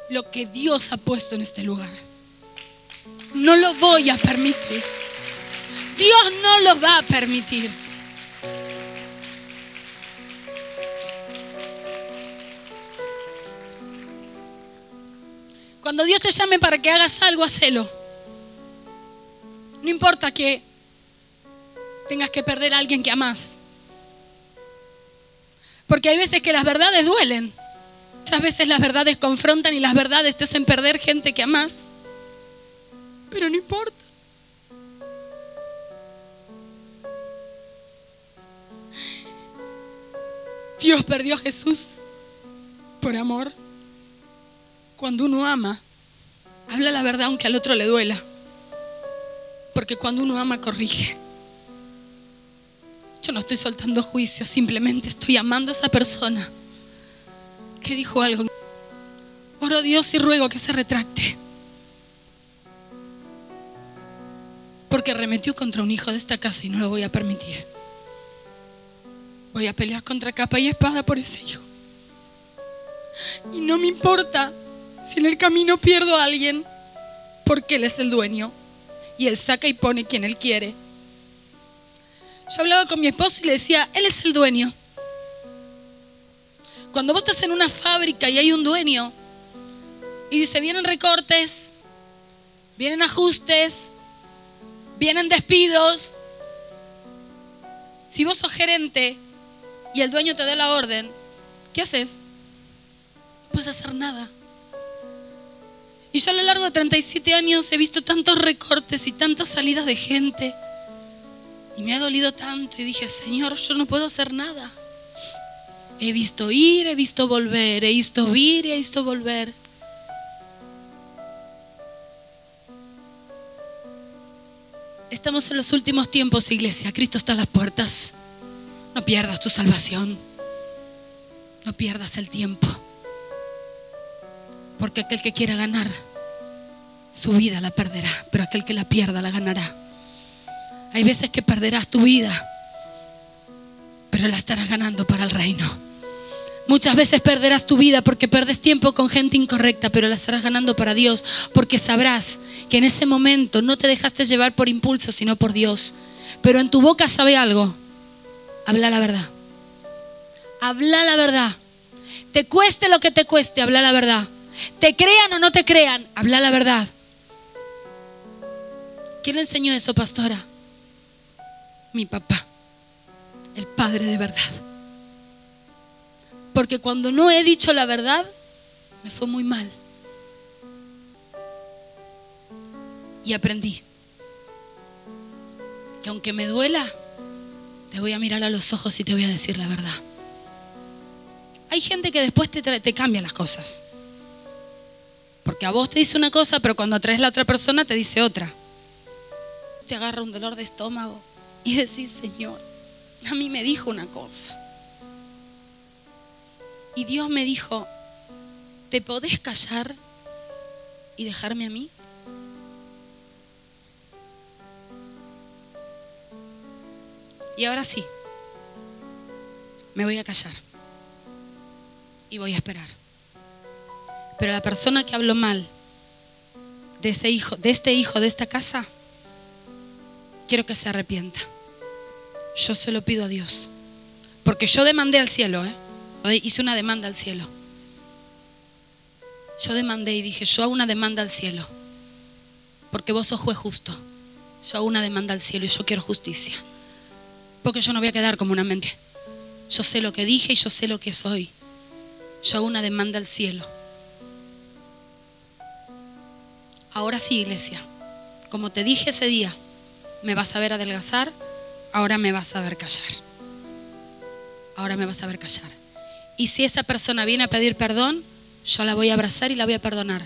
lo que Dios ha puesto en este lugar. No lo voy a permitir. Dios no lo va a permitir. Cuando Dios te llame para que hagas algo, hacelo. No importa que tengas que perder a alguien que amas. Porque hay veces que las verdades duelen. Muchas veces las verdades confrontan y las verdades te hacen perder gente que amas. Pero no importa. Dios perdió a Jesús por amor. Cuando uno ama, habla la verdad aunque al otro le duela. Porque cuando uno ama, corrige. Yo no estoy soltando juicio, simplemente estoy amando a esa persona que dijo algo. Oro Dios y ruego que se retracte. Porque arremetió contra un hijo de esta casa y no lo voy a permitir. Voy a pelear contra capa y espada por ese hijo. Y no me importa si en el camino pierdo a alguien, porque Él es el dueño. Y Él saca y pone quien Él quiere. Yo hablaba con mi esposo y le decía, Él es el dueño. Cuando vos estás en una fábrica y hay un dueño y dice, vienen recortes, vienen ajustes, vienen despidos. Si vos sos gerente y el dueño te da la orden, ¿qué haces? No puedes hacer nada. Y yo a lo largo de 37 años he visto tantos recortes y tantas salidas de gente. Y me ha dolido tanto y dije, Señor, yo no puedo hacer nada. He visto ir, he visto volver, he visto ir he visto volver. Estamos en los últimos tiempos, iglesia. Cristo está a las puertas. No pierdas tu salvación. No pierdas el tiempo. Porque aquel que quiera ganar su vida la perderá, pero aquel que la pierda la ganará. Hay veces que perderás tu vida, pero la estarás ganando para el reino. Muchas veces perderás tu vida porque perdes tiempo con gente incorrecta, pero la estarás ganando para Dios, porque sabrás que en ese momento no te dejaste llevar por impulso, sino por Dios. Pero en tu boca sabe algo. Habla la verdad. Habla la verdad. Te cueste lo que te cueste, habla la verdad. Te crean o no te crean, habla la verdad. ¿Quién enseñó eso, pastora? Mi papá, el Padre de verdad. Porque cuando no he dicho la verdad, me fue muy mal. Y aprendí que aunque me duela, te voy a mirar a los ojos y te voy a decir la verdad. Hay gente que después te, te cambia las cosas. Porque a vos te dice una cosa, pero cuando traes la otra persona te dice otra. Te agarra un dolor de estómago y decís, Señor, a mí me dijo una cosa. Y Dios me dijo, ¿te podés callar y dejarme a mí? Y ahora sí, me voy a callar y voy a esperar. Pero la persona que habló mal de ese hijo, de este hijo de esta casa, quiero que se arrepienta. Yo se lo pido a Dios. Porque yo demandé al cielo, ¿eh? hice una demanda al cielo. Yo demandé y dije, yo hago una demanda al cielo. Porque vos sos juez justo. Yo hago una demanda al cielo y yo quiero justicia. Porque yo no voy a quedar como una mente. Yo sé lo que dije y yo sé lo que soy. Yo hago una demanda al cielo. Ahora sí, iglesia. Como te dije ese día, me vas a ver adelgazar, ahora me vas a ver callar. Ahora me vas a ver callar. Y si esa persona viene a pedir perdón, yo la voy a abrazar y la voy a perdonar.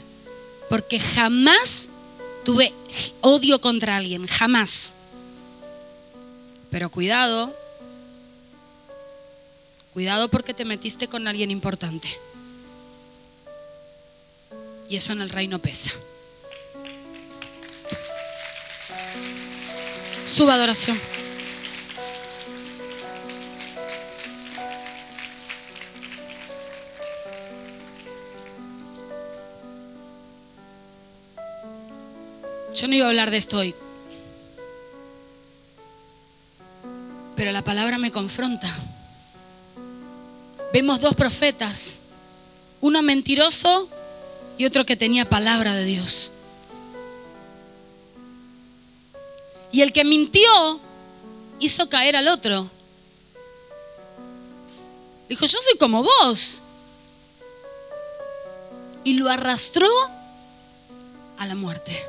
Porque jamás tuve odio contra alguien, jamás. Pero cuidado, Cuidado porque te metiste con alguien importante. Y eso en el reino pesa. Suba adoración. Yo no iba a hablar de esto hoy. Pero la palabra me confronta. Vemos dos profetas, uno mentiroso y otro que tenía palabra de Dios. Y el que mintió hizo caer al otro. Dijo, yo soy como vos. Y lo arrastró a la muerte.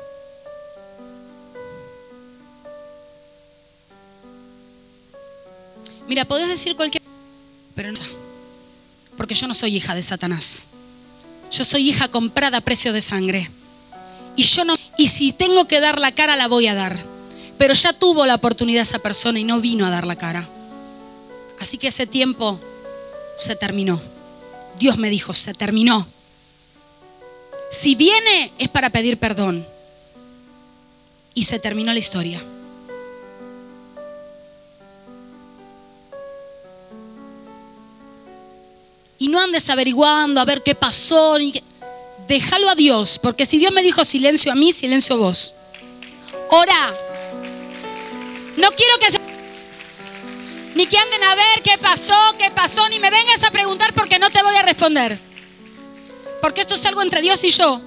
Mira, podés decir cualquier... Pero no. Porque yo no soy hija de Satanás. Yo soy hija comprada a precio de sangre. Y yo no... Y si tengo que dar la cara, la voy a dar. Pero ya tuvo la oportunidad esa persona y no vino a dar la cara. Así que ese tiempo se terminó. Dios me dijo, se terminó. Si viene es para pedir perdón. Y se terminó la historia. Y no andes averiguando a ver qué pasó. Déjalo a Dios, porque si Dios me dijo silencio a mí, silencio a vos. Ora. No quiero que se... Ni que anden a ver qué pasó, qué pasó, ni me vengas a preguntar porque no te voy a responder. Porque esto es algo entre Dios y yo.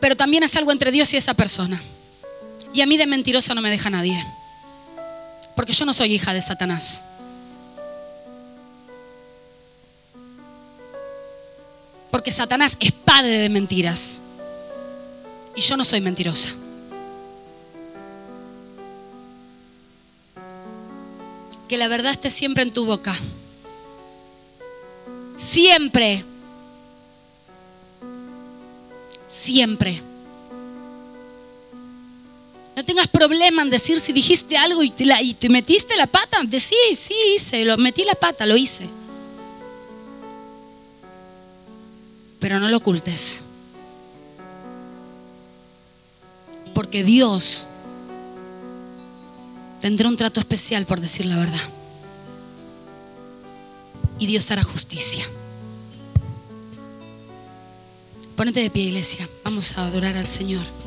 Pero también es algo entre Dios y esa persona. Y a mí de mentiroso no me deja nadie. Porque yo no soy hija de Satanás. Porque Satanás es padre de mentiras. Y yo no soy mentirosa. Que la verdad esté siempre en tu boca. Siempre. Siempre. No tengas problema en decir si dijiste algo y te, metiste la pata. Decí, sí, hice, lo metí la pata, lo hice. Pero no lo ocultes. Porque Dios tendrá un trato especial por decir la verdad. Y Dios hará justicia. Ponete de pie, iglesia. Vamos a adorar al Señor.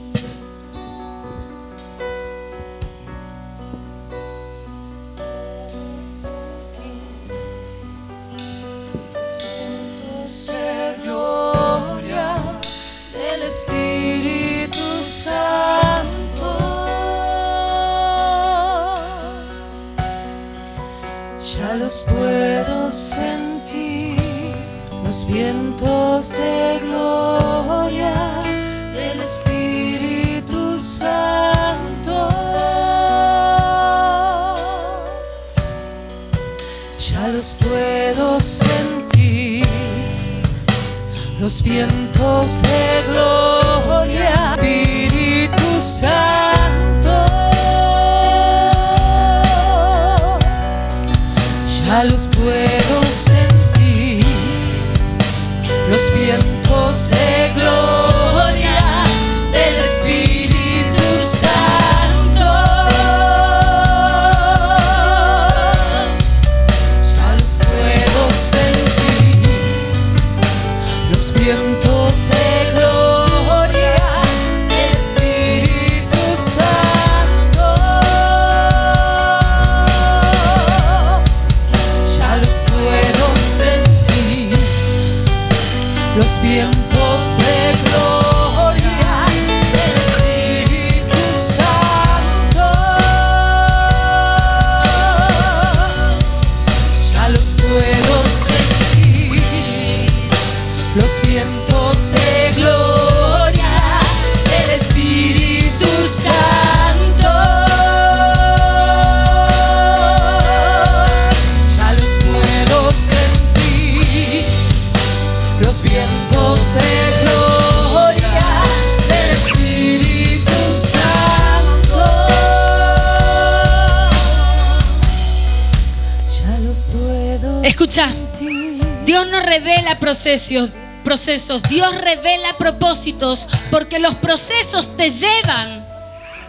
Procesos, Dios revela propósitos porque los procesos te llevan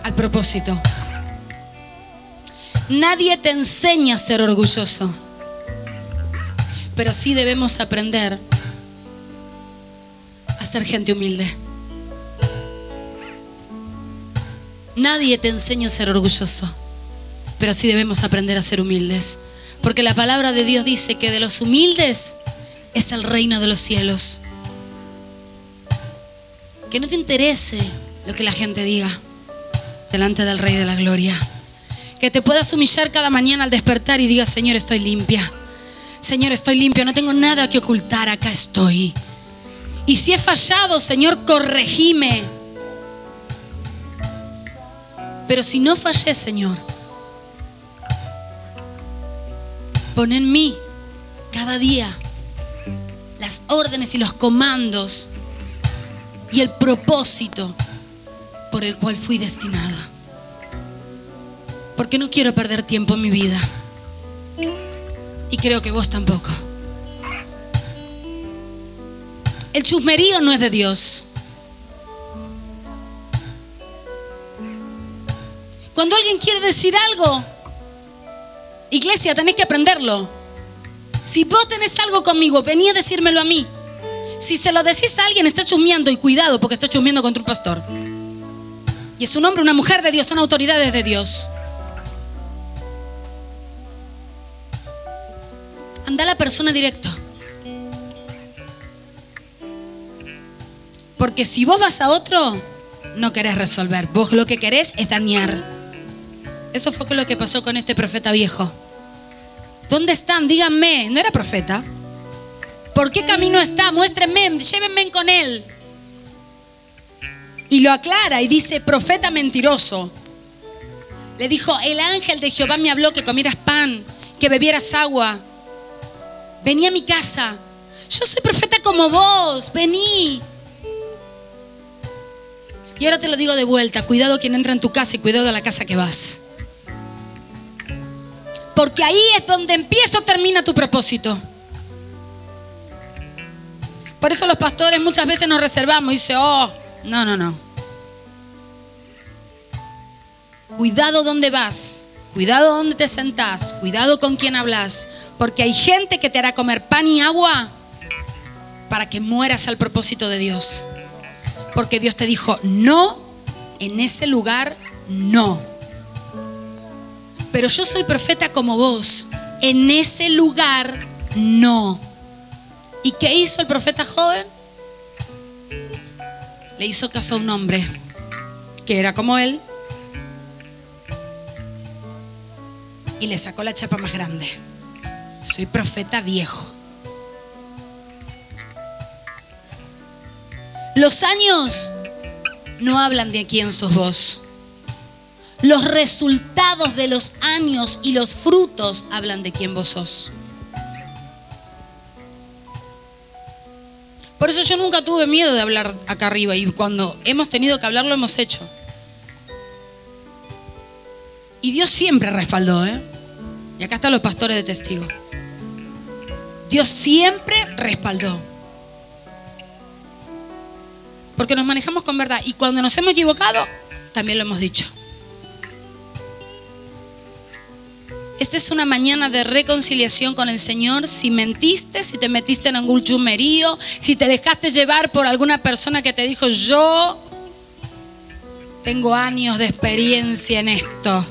al propósito. Nadie te enseña a ser orgulloso, pero sí debemos aprender a ser gente humilde. Nadie te enseña a ser orgulloso, pero sí debemos aprender a ser humildes. Porque la palabra de Dios dice que de los humildes es el reino de los cielos. Que no te interese lo que la gente diga delante del Rey de la Gloria. Que te puedas humillar cada mañana al despertar y digas, Señor, estoy limpia. Señor, estoy limpia, no tengo nada que ocultar, acá estoy. Y si he fallado, Señor, corregime. Pero si no fallé, Señor, pon en mí cada día las órdenes y los comandos y el propósito por el cual fui destinada. Porque no quiero perder tiempo en mi vida. Y creo que vos tampoco. El chusmerío no es de Dios. Cuando alguien quiere decir algo, iglesia, tenés que aprenderlo. Si vos tenés algo conmigo, vení a decírmelo a mí. Si se lo decís a alguien, está chusmeando y cuidado porque está chusmeando contra un pastor. Y es un hombre, una mujer de Dios, son autoridades de Dios. Anda a la persona directo. Porque si vos vas a otro, no querés resolver. Vos lo que querés es dañar. Eso fue lo que pasó con este profeta viejo. ¿Dónde están? Díganme. No era profeta. ¿Por qué camino está? Muéstrenme, llévenme con él. Y lo aclara y dice, profeta mentiroso. Le dijo, el ángel de Jehová me habló que comieras pan, que bebieras agua. Vení a mi casa. Yo soy profeta como vos, vení. Y ahora te lo digo de vuelta, cuidado quien entra en tu casa y cuidado de la casa que vas. Porque ahí es donde empieza o termina tu propósito. Por eso los pastores muchas veces nos reservamos y dicen, oh, no, no, no. Cuidado donde vas, cuidado donde te sentás, cuidado con quién hablas, porque hay gente que te hará comer pan y agua para que mueras al propósito de Dios. Porque Dios te dijo, no, en ese lugar, no pero yo soy profeta como vos. En ese lugar, no. ¿Y qué hizo el profeta joven? Le hizo caso a un hombre que era como él y le sacó la chapa más grande. Soy profeta viejo. Los años no hablan de quién sos vos. Los resultados de los años y los frutos hablan de quién vos sos. Por eso yo nunca tuve miedo de hablar acá arriba y cuando hemos tenido que hablar lo hemos hecho. Y Dios siempre respaldó, ¿eh? Y acá están los pastores de testigo. Dios siempre respaldó. Porque nos manejamos con verdad. Y cuando nos hemos equivocado, también lo hemos dicho. Esta es una mañana de reconciliación con el Señor. Si mentiste, si te metiste en algún chumerío, si te dejaste llevar por alguna persona que te dijo, yo tengo años de experiencia en esto.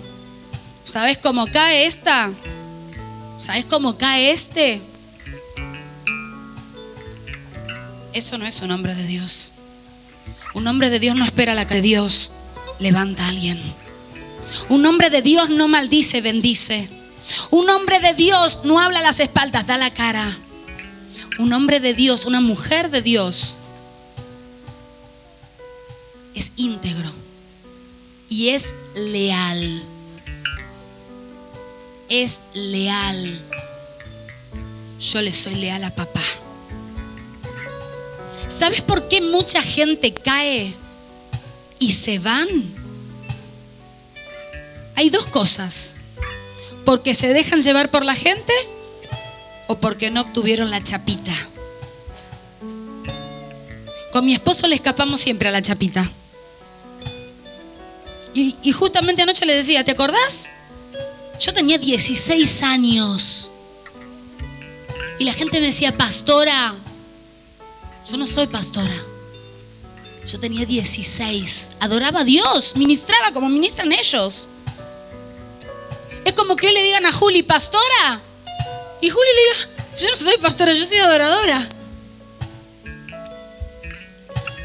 ¿Sabes cómo cae esta? ¿Sabes cómo cae este? Eso no es un hombre de Dios. Un hombre de Dios no espera la que Dios levanta a alguien. Un hombre de Dios no maldice, bendice. Un hombre de Dios no habla las espaldas, da la cara. Un hombre de Dios, una mujer de Dios, es íntegro y es leal. Es leal. Yo le soy leal a papá. ¿Sabes por qué mucha gente cae y se van? Hay dos cosas porque se dejan llevar por la gente o porque no obtuvieron la chapita. Con mi esposo le escapamos siempre a la chapita. Y, justamente anoche le decía, ¿te acordás? Yo tenía 16 años. Y la gente me decía, pastora, yo no soy pastora. Yo tenía 16. Adoraba a Dios, ministraba como ministran ellos. Es como que le digan a Juli, pastora. Y Juli le diga, yo no soy pastora, yo soy adoradora.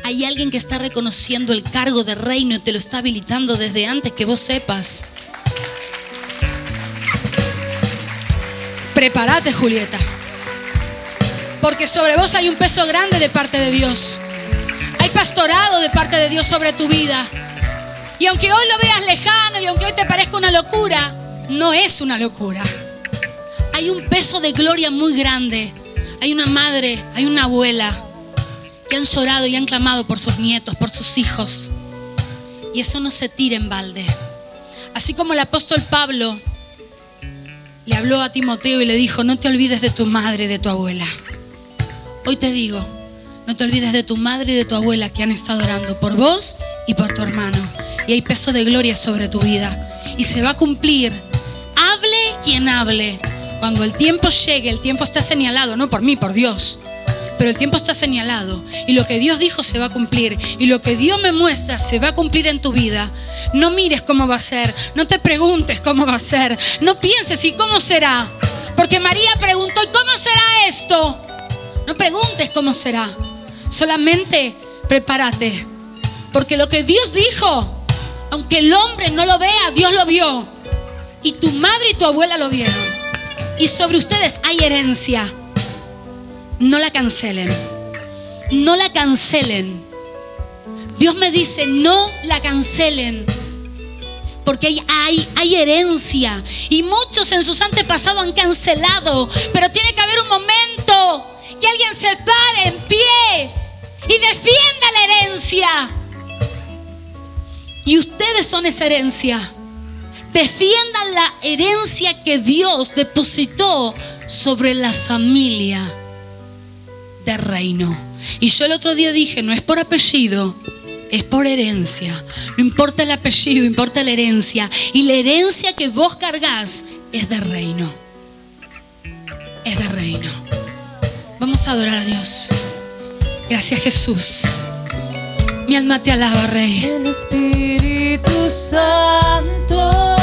Hay alguien que está reconociendo el cargo de reino y te lo está habilitando desde antes que vos sepas. Prepárate, Julieta. Porque sobre vos hay un peso grande de parte de Dios. Hay pastorado de parte de Dios sobre tu vida. Y aunque hoy lo veas lejano y aunque hoy te parezca una locura, no es una locura. Hay un peso de gloria muy grande. Hay una madre, hay una abuela que han llorado y han clamado por sus nietos, por sus hijos. Y eso no se tira en balde. Así como el apóstol Pablo le habló a Timoteo y le dijo, no te olvides de tu madre y de tu abuela. Hoy te digo, no te olvides de tu madre y de tu abuela que han estado orando por vos y por tu hermano. Y hay peso de gloria sobre tu vida. Y se va a cumplir. Quien hable. Cuando el tiempo llegue, el tiempo está señalado, no por mí, por Dios. Pero el tiempo está señalado. Y lo que Dios dijo se va a cumplir. Y lo que Dios me muestra se va a cumplir en tu vida. No mires cómo va a ser. No te preguntes cómo va a ser. No pienses y cómo será. Porque María preguntó, ¿y cómo será esto? No preguntes cómo será. Solamente prepárate. Porque lo que Dios dijo, aunque el hombre no lo vea, Dios lo vio. Y tu madre y tu abuela lo vieron. Y sobre ustedes hay herencia. No la cancelen. No la cancelen. Dios me dice, no la cancelen. Porque hay, hay, hay, herencia. Y muchos en sus antepasados han cancelado. Pero tiene que haber un momento que alguien se pare en pie y defienda la herencia. Y ustedes son esa herencia. Defiendan la herencia que Dios depositó sobre la familia de reino. Y yo el otro día dije, no es por apellido, es por herencia. No importa el apellido, importa la herencia. Y la herencia que vos cargas es de reino. Es de reino. Vamos a adorar a Dios. Gracias Jesús. Mi alma te alaba, Rey. El Espíritu Santo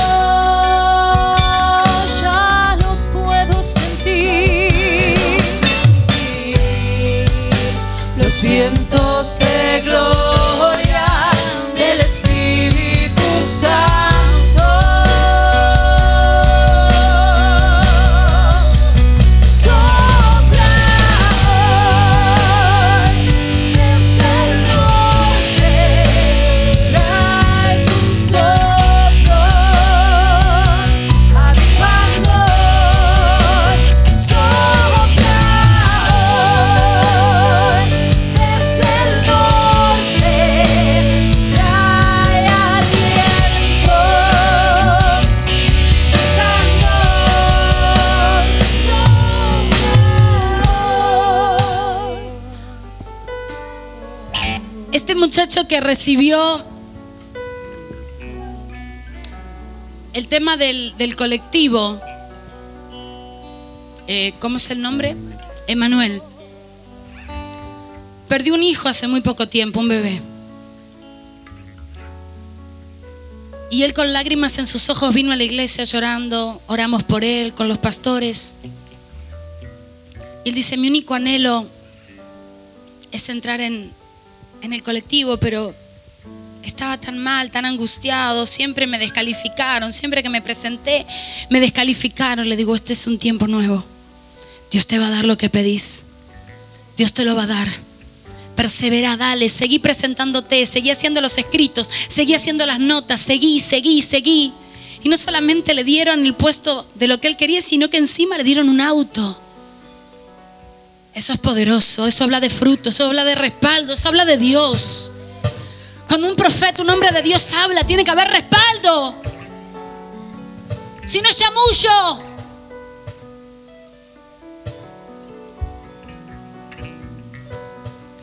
muchacho que recibió el tema del, del colectivo, eh, ¿cómo es el nombre? Emanuel. Perdió un hijo hace muy poco tiempo, un bebé. Y él con lágrimas en sus ojos vino a la iglesia llorando, oramos por él, con los pastores. Y él dice, mi único anhelo es entrar en, en el colectivo, pero estaba tan mal, tan angustiado, siempre me descalificaron, siempre que me presenté me descalificaron. Le digo, este es un tiempo nuevo. Dios te va a dar lo que pedís. Dios te lo va a dar. Persevera, dale, seguí presentándote, seguí haciendo los escritos, seguí haciendo las notas, seguí, seguí, seguí. Y no solamente le dieron el puesto de lo que él quería, sino que encima le dieron un auto. Eso es poderoso, eso habla de fruto, eso habla de respaldo, eso habla de Dios. Cuando un profeta, un hombre de Dios habla, tiene que haber respaldo. Si no es chamuyo.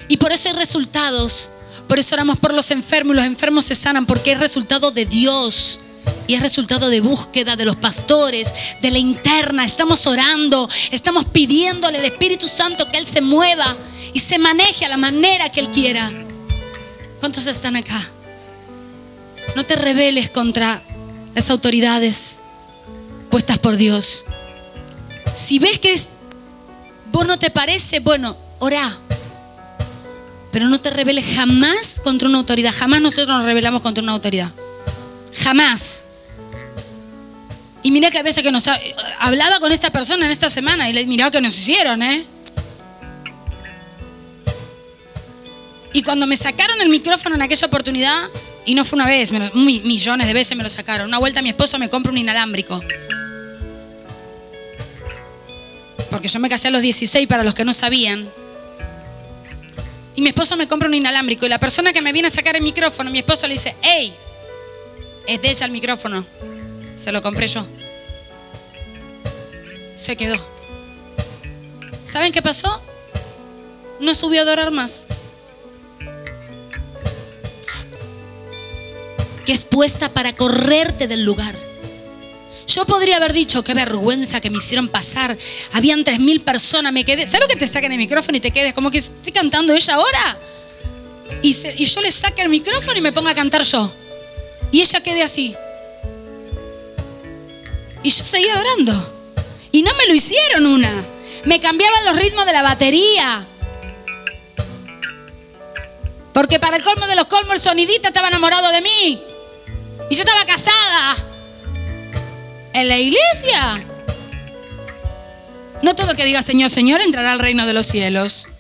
Y por eso hay resultados. Por eso oramos por los enfermos y los enfermos se sanan porque es resultado de Dios. Y es resultado de búsqueda de los pastores, de la interna. Estamos orando, estamos pidiéndole al Espíritu Santo que Él se mueva y se maneje a la manera que Él quiera. ¿Cuántos están acá? No te rebeles contra las autoridades puestas por Dios. Si ves que es, vos no te parece, bueno, orá. Pero no te rebeles jamás contra una autoridad. Jamás nosotros nos rebelamos contra una autoridad. Jamás. Y mira que a veces que nos hablaba con esta persona en esta semana y le miraba que nos hicieron, ¿eh? Y cuando me sacaron el micrófono en aquella oportunidad, y no fue una vez, millones de veces me lo sacaron. Una vuelta mi esposo me compra un inalámbrico. Porque yo me casé a los 16 para los que no sabían. Y mi esposo me compra un inalámbrico. Y la persona que me viene a sacar el micrófono, mi esposo le dice, ¡Ey! Es de ella el micrófono. Se lo compré yo. Se quedó. ¿Saben qué pasó? No subió a adorar más. Que es puesta para correrte del lugar. Yo podría haber dicho, qué vergüenza que me hicieron pasar. Habían tres mil personas, me quedé. ¿Sabes lo que te saquen el micrófono y te quedes? Como que estoy cantando ella ahora. Y, y yo le saque el micrófono y me ponga a cantar yo. Y ella quede así. Y yo seguía adorando. Y no me lo hicieron una. Me cambiaban los ritmos de la batería. Porque para el colmo de los colmos el sonidista estaba enamorado de mí. Y yo estaba casada. En la iglesia. No todo que diga Señor, Señor entrará al reino de los cielos.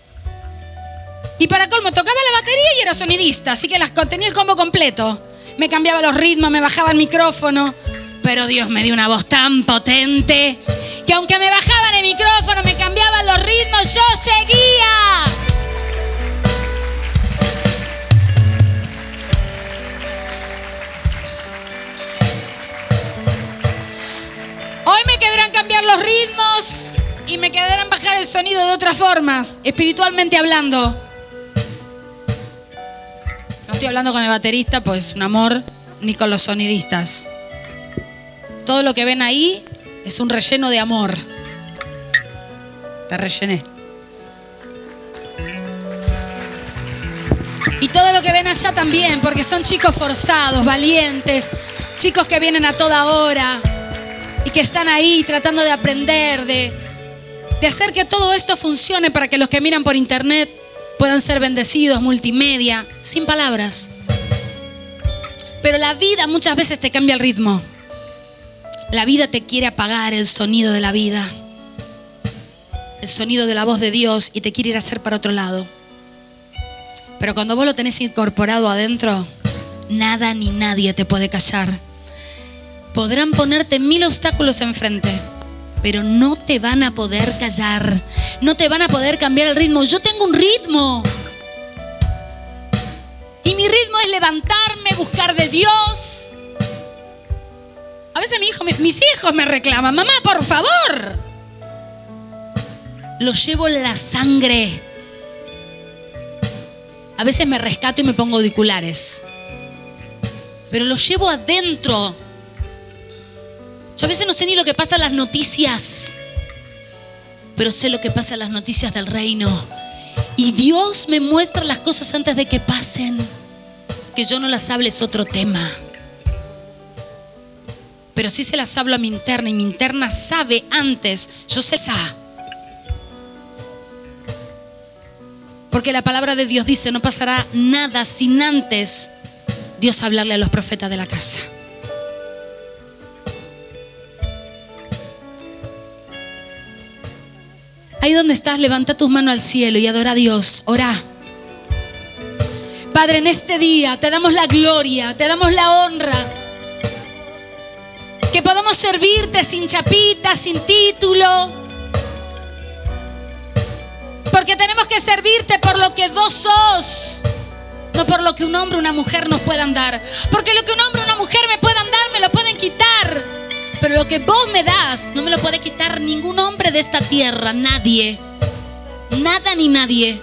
Y para colmo tocaba la batería y era sonidista, así que las, tenía el combo completo. Me cambiaba los ritmos, me bajaba el micrófono pero Dios me dio una voz tan potente que aunque me bajaban el micrófono, me cambiaban los ritmos, yo seguía. Hoy me quedarán cambiar los ritmos y me quedarán bajar el sonido de otras formas, espiritualmente hablando. No estoy hablando con el baterista, pues un amor, ni con los sonidistas. Todo lo que ven ahí es un relleno de amor. Te rellené. Y todo lo que ven allá también, porque son chicos forzados, valientes, chicos que vienen a toda hora y que están ahí tratando de aprender, de, de hacer que todo esto funcione para que los que miran por internet puedan ser bendecidos, multimedia, sin palabras. Pero la vida muchas veces te cambia el ritmo. La vida te quiere apagar el sonido de la vida, el sonido de la voz de Dios y te quiere ir a hacer para otro lado. Pero cuando vos lo tenés incorporado adentro, nada ni nadie te puede callar. Podrán ponerte mil obstáculos enfrente, pero no te van a poder callar. No te van a poder cambiar el ritmo. Yo tengo un ritmo. Y mi ritmo es levantarme, buscar de Dios, mi hijo, mis hijos me reclaman, mamá, por favor. Lo llevo en la sangre. A veces me rescato y me pongo auriculares. Pero lo llevo adentro. Yo a veces no sé ni lo que pasa en las noticias. Pero sé lo que pasa en las noticias del reino. Y Dios me muestra las cosas antes de que pasen. Que yo no las hable es otro tema pero sí se las hablo a mi interna y mi interna sabe antes, yo sé esa. Porque la palabra de Dios dice, no pasará nada sin antes Dios hablarle a los profetas de la casa. Ahí donde estás, levanta tus manos al cielo y adora a Dios. Ora. Padre, en este día te damos la gloria, te damos la honra que servirte sin chapita, sin título. Porque tenemos que servirte por lo que vos sos, no por lo que un hombre o una mujer nos puedan dar. Porque lo que un hombre o una mujer me puedan dar, me lo pueden quitar. Pero lo que vos me das, no me lo puede quitar ningún hombre de esta tierra, nadie. Nada ni nadie.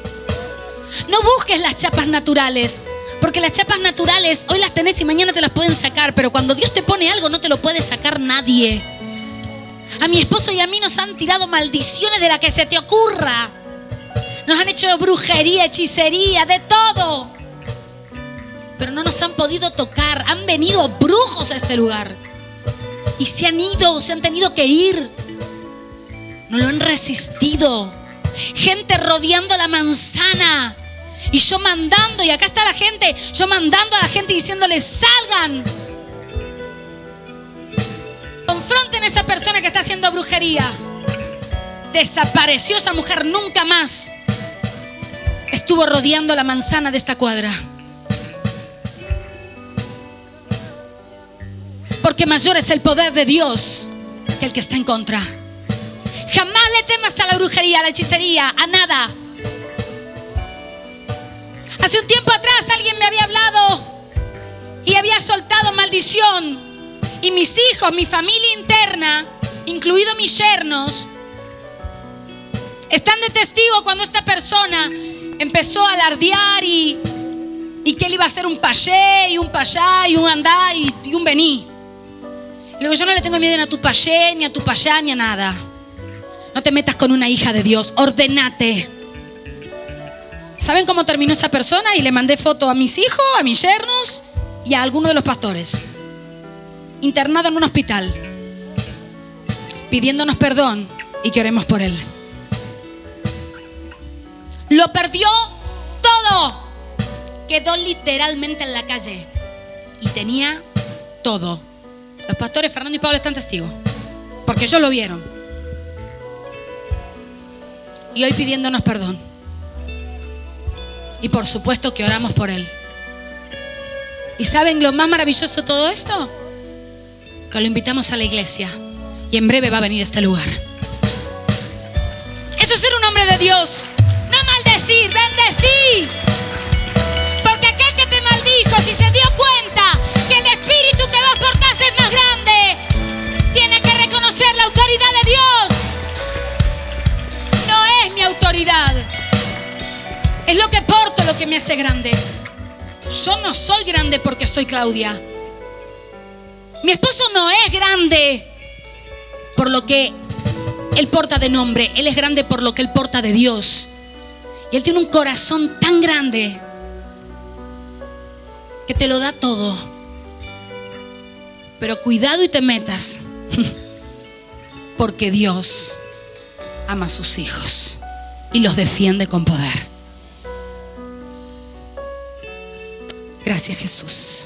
No busques las chapas naturales. Porque las chapas naturales hoy las tenés y mañana te las pueden sacar. Pero cuando Dios te pone algo no te lo puede sacar nadie. A mi esposo y a mí nos han tirado maldiciones de la que se te ocurra. Nos han hecho brujería, hechicería, de todo. Pero no nos han podido tocar. Han venido brujos a este lugar. Y se han ido, se han tenido que ir. No lo han resistido. Gente rodeando la manzana. Y yo mandando, y acá está la gente, yo mandando a la gente diciéndole, salgan. Confronten a esa persona que está haciendo brujería. Desapareció esa mujer nunca más. Estuvo rodeando la manzana de esta cuadra. Porque mayor es el poder de Dios que el que está en contra. Jamás le temas a la brujería, a la hechicería, a nada. Hace un tiempo atrás alguien me había hablado y había soltado maldición. Y mis hijos, mi familia interna, incluido mis yernos, están de testigo cuando esta persona empezó a alardear y, y que él iba a ser un payé y un payá y un andá y, un vení. Le yo no le tengo miedo ni a tu payé, ni a tu payá, ni a nada. No te metas con una hija de Dios, ordenate. ¿Saben cómo terminó esa persona? Y le mandé foto a mis hijos, a mis yernos y a alguno de los pastores. Internado en un hospital, pidiéndonos perdón y que oremos por él. Lo perdió todo. Quedó literalmente en la calle. Y tenía todo. Los pastores Fernando y Pablo están testigos. Porque ellos lo vieron. Y hoy pidiéndonos perdón. Y por supuesto que oramos por él. ¿Y saben lo más maravilloso de todo esto? Que lo invitamos a la iglesia. Y en breve va a venir a este lugar. Eso es ser un hombre de Dios. No maldecir, bendecir. Porque aquel que te maldijo, si se dio cuenta que el espíritu que vos portás es más grande, tiene que reconocer la autoridad de Dios. No es mi autoridad. Es lo que porto lo que me hace grande. Yo no soy grande porque soy Claudia. Mi esposo no es grande por lo que él porta de nombre. Él es grande por lo que él porta de Dios. Y él tiene un corazón tan grande que te lo da todo. Pero cuidado y te metas. Porque Dios ama a sus hijos y los defiende con poder. Gracias Jesús.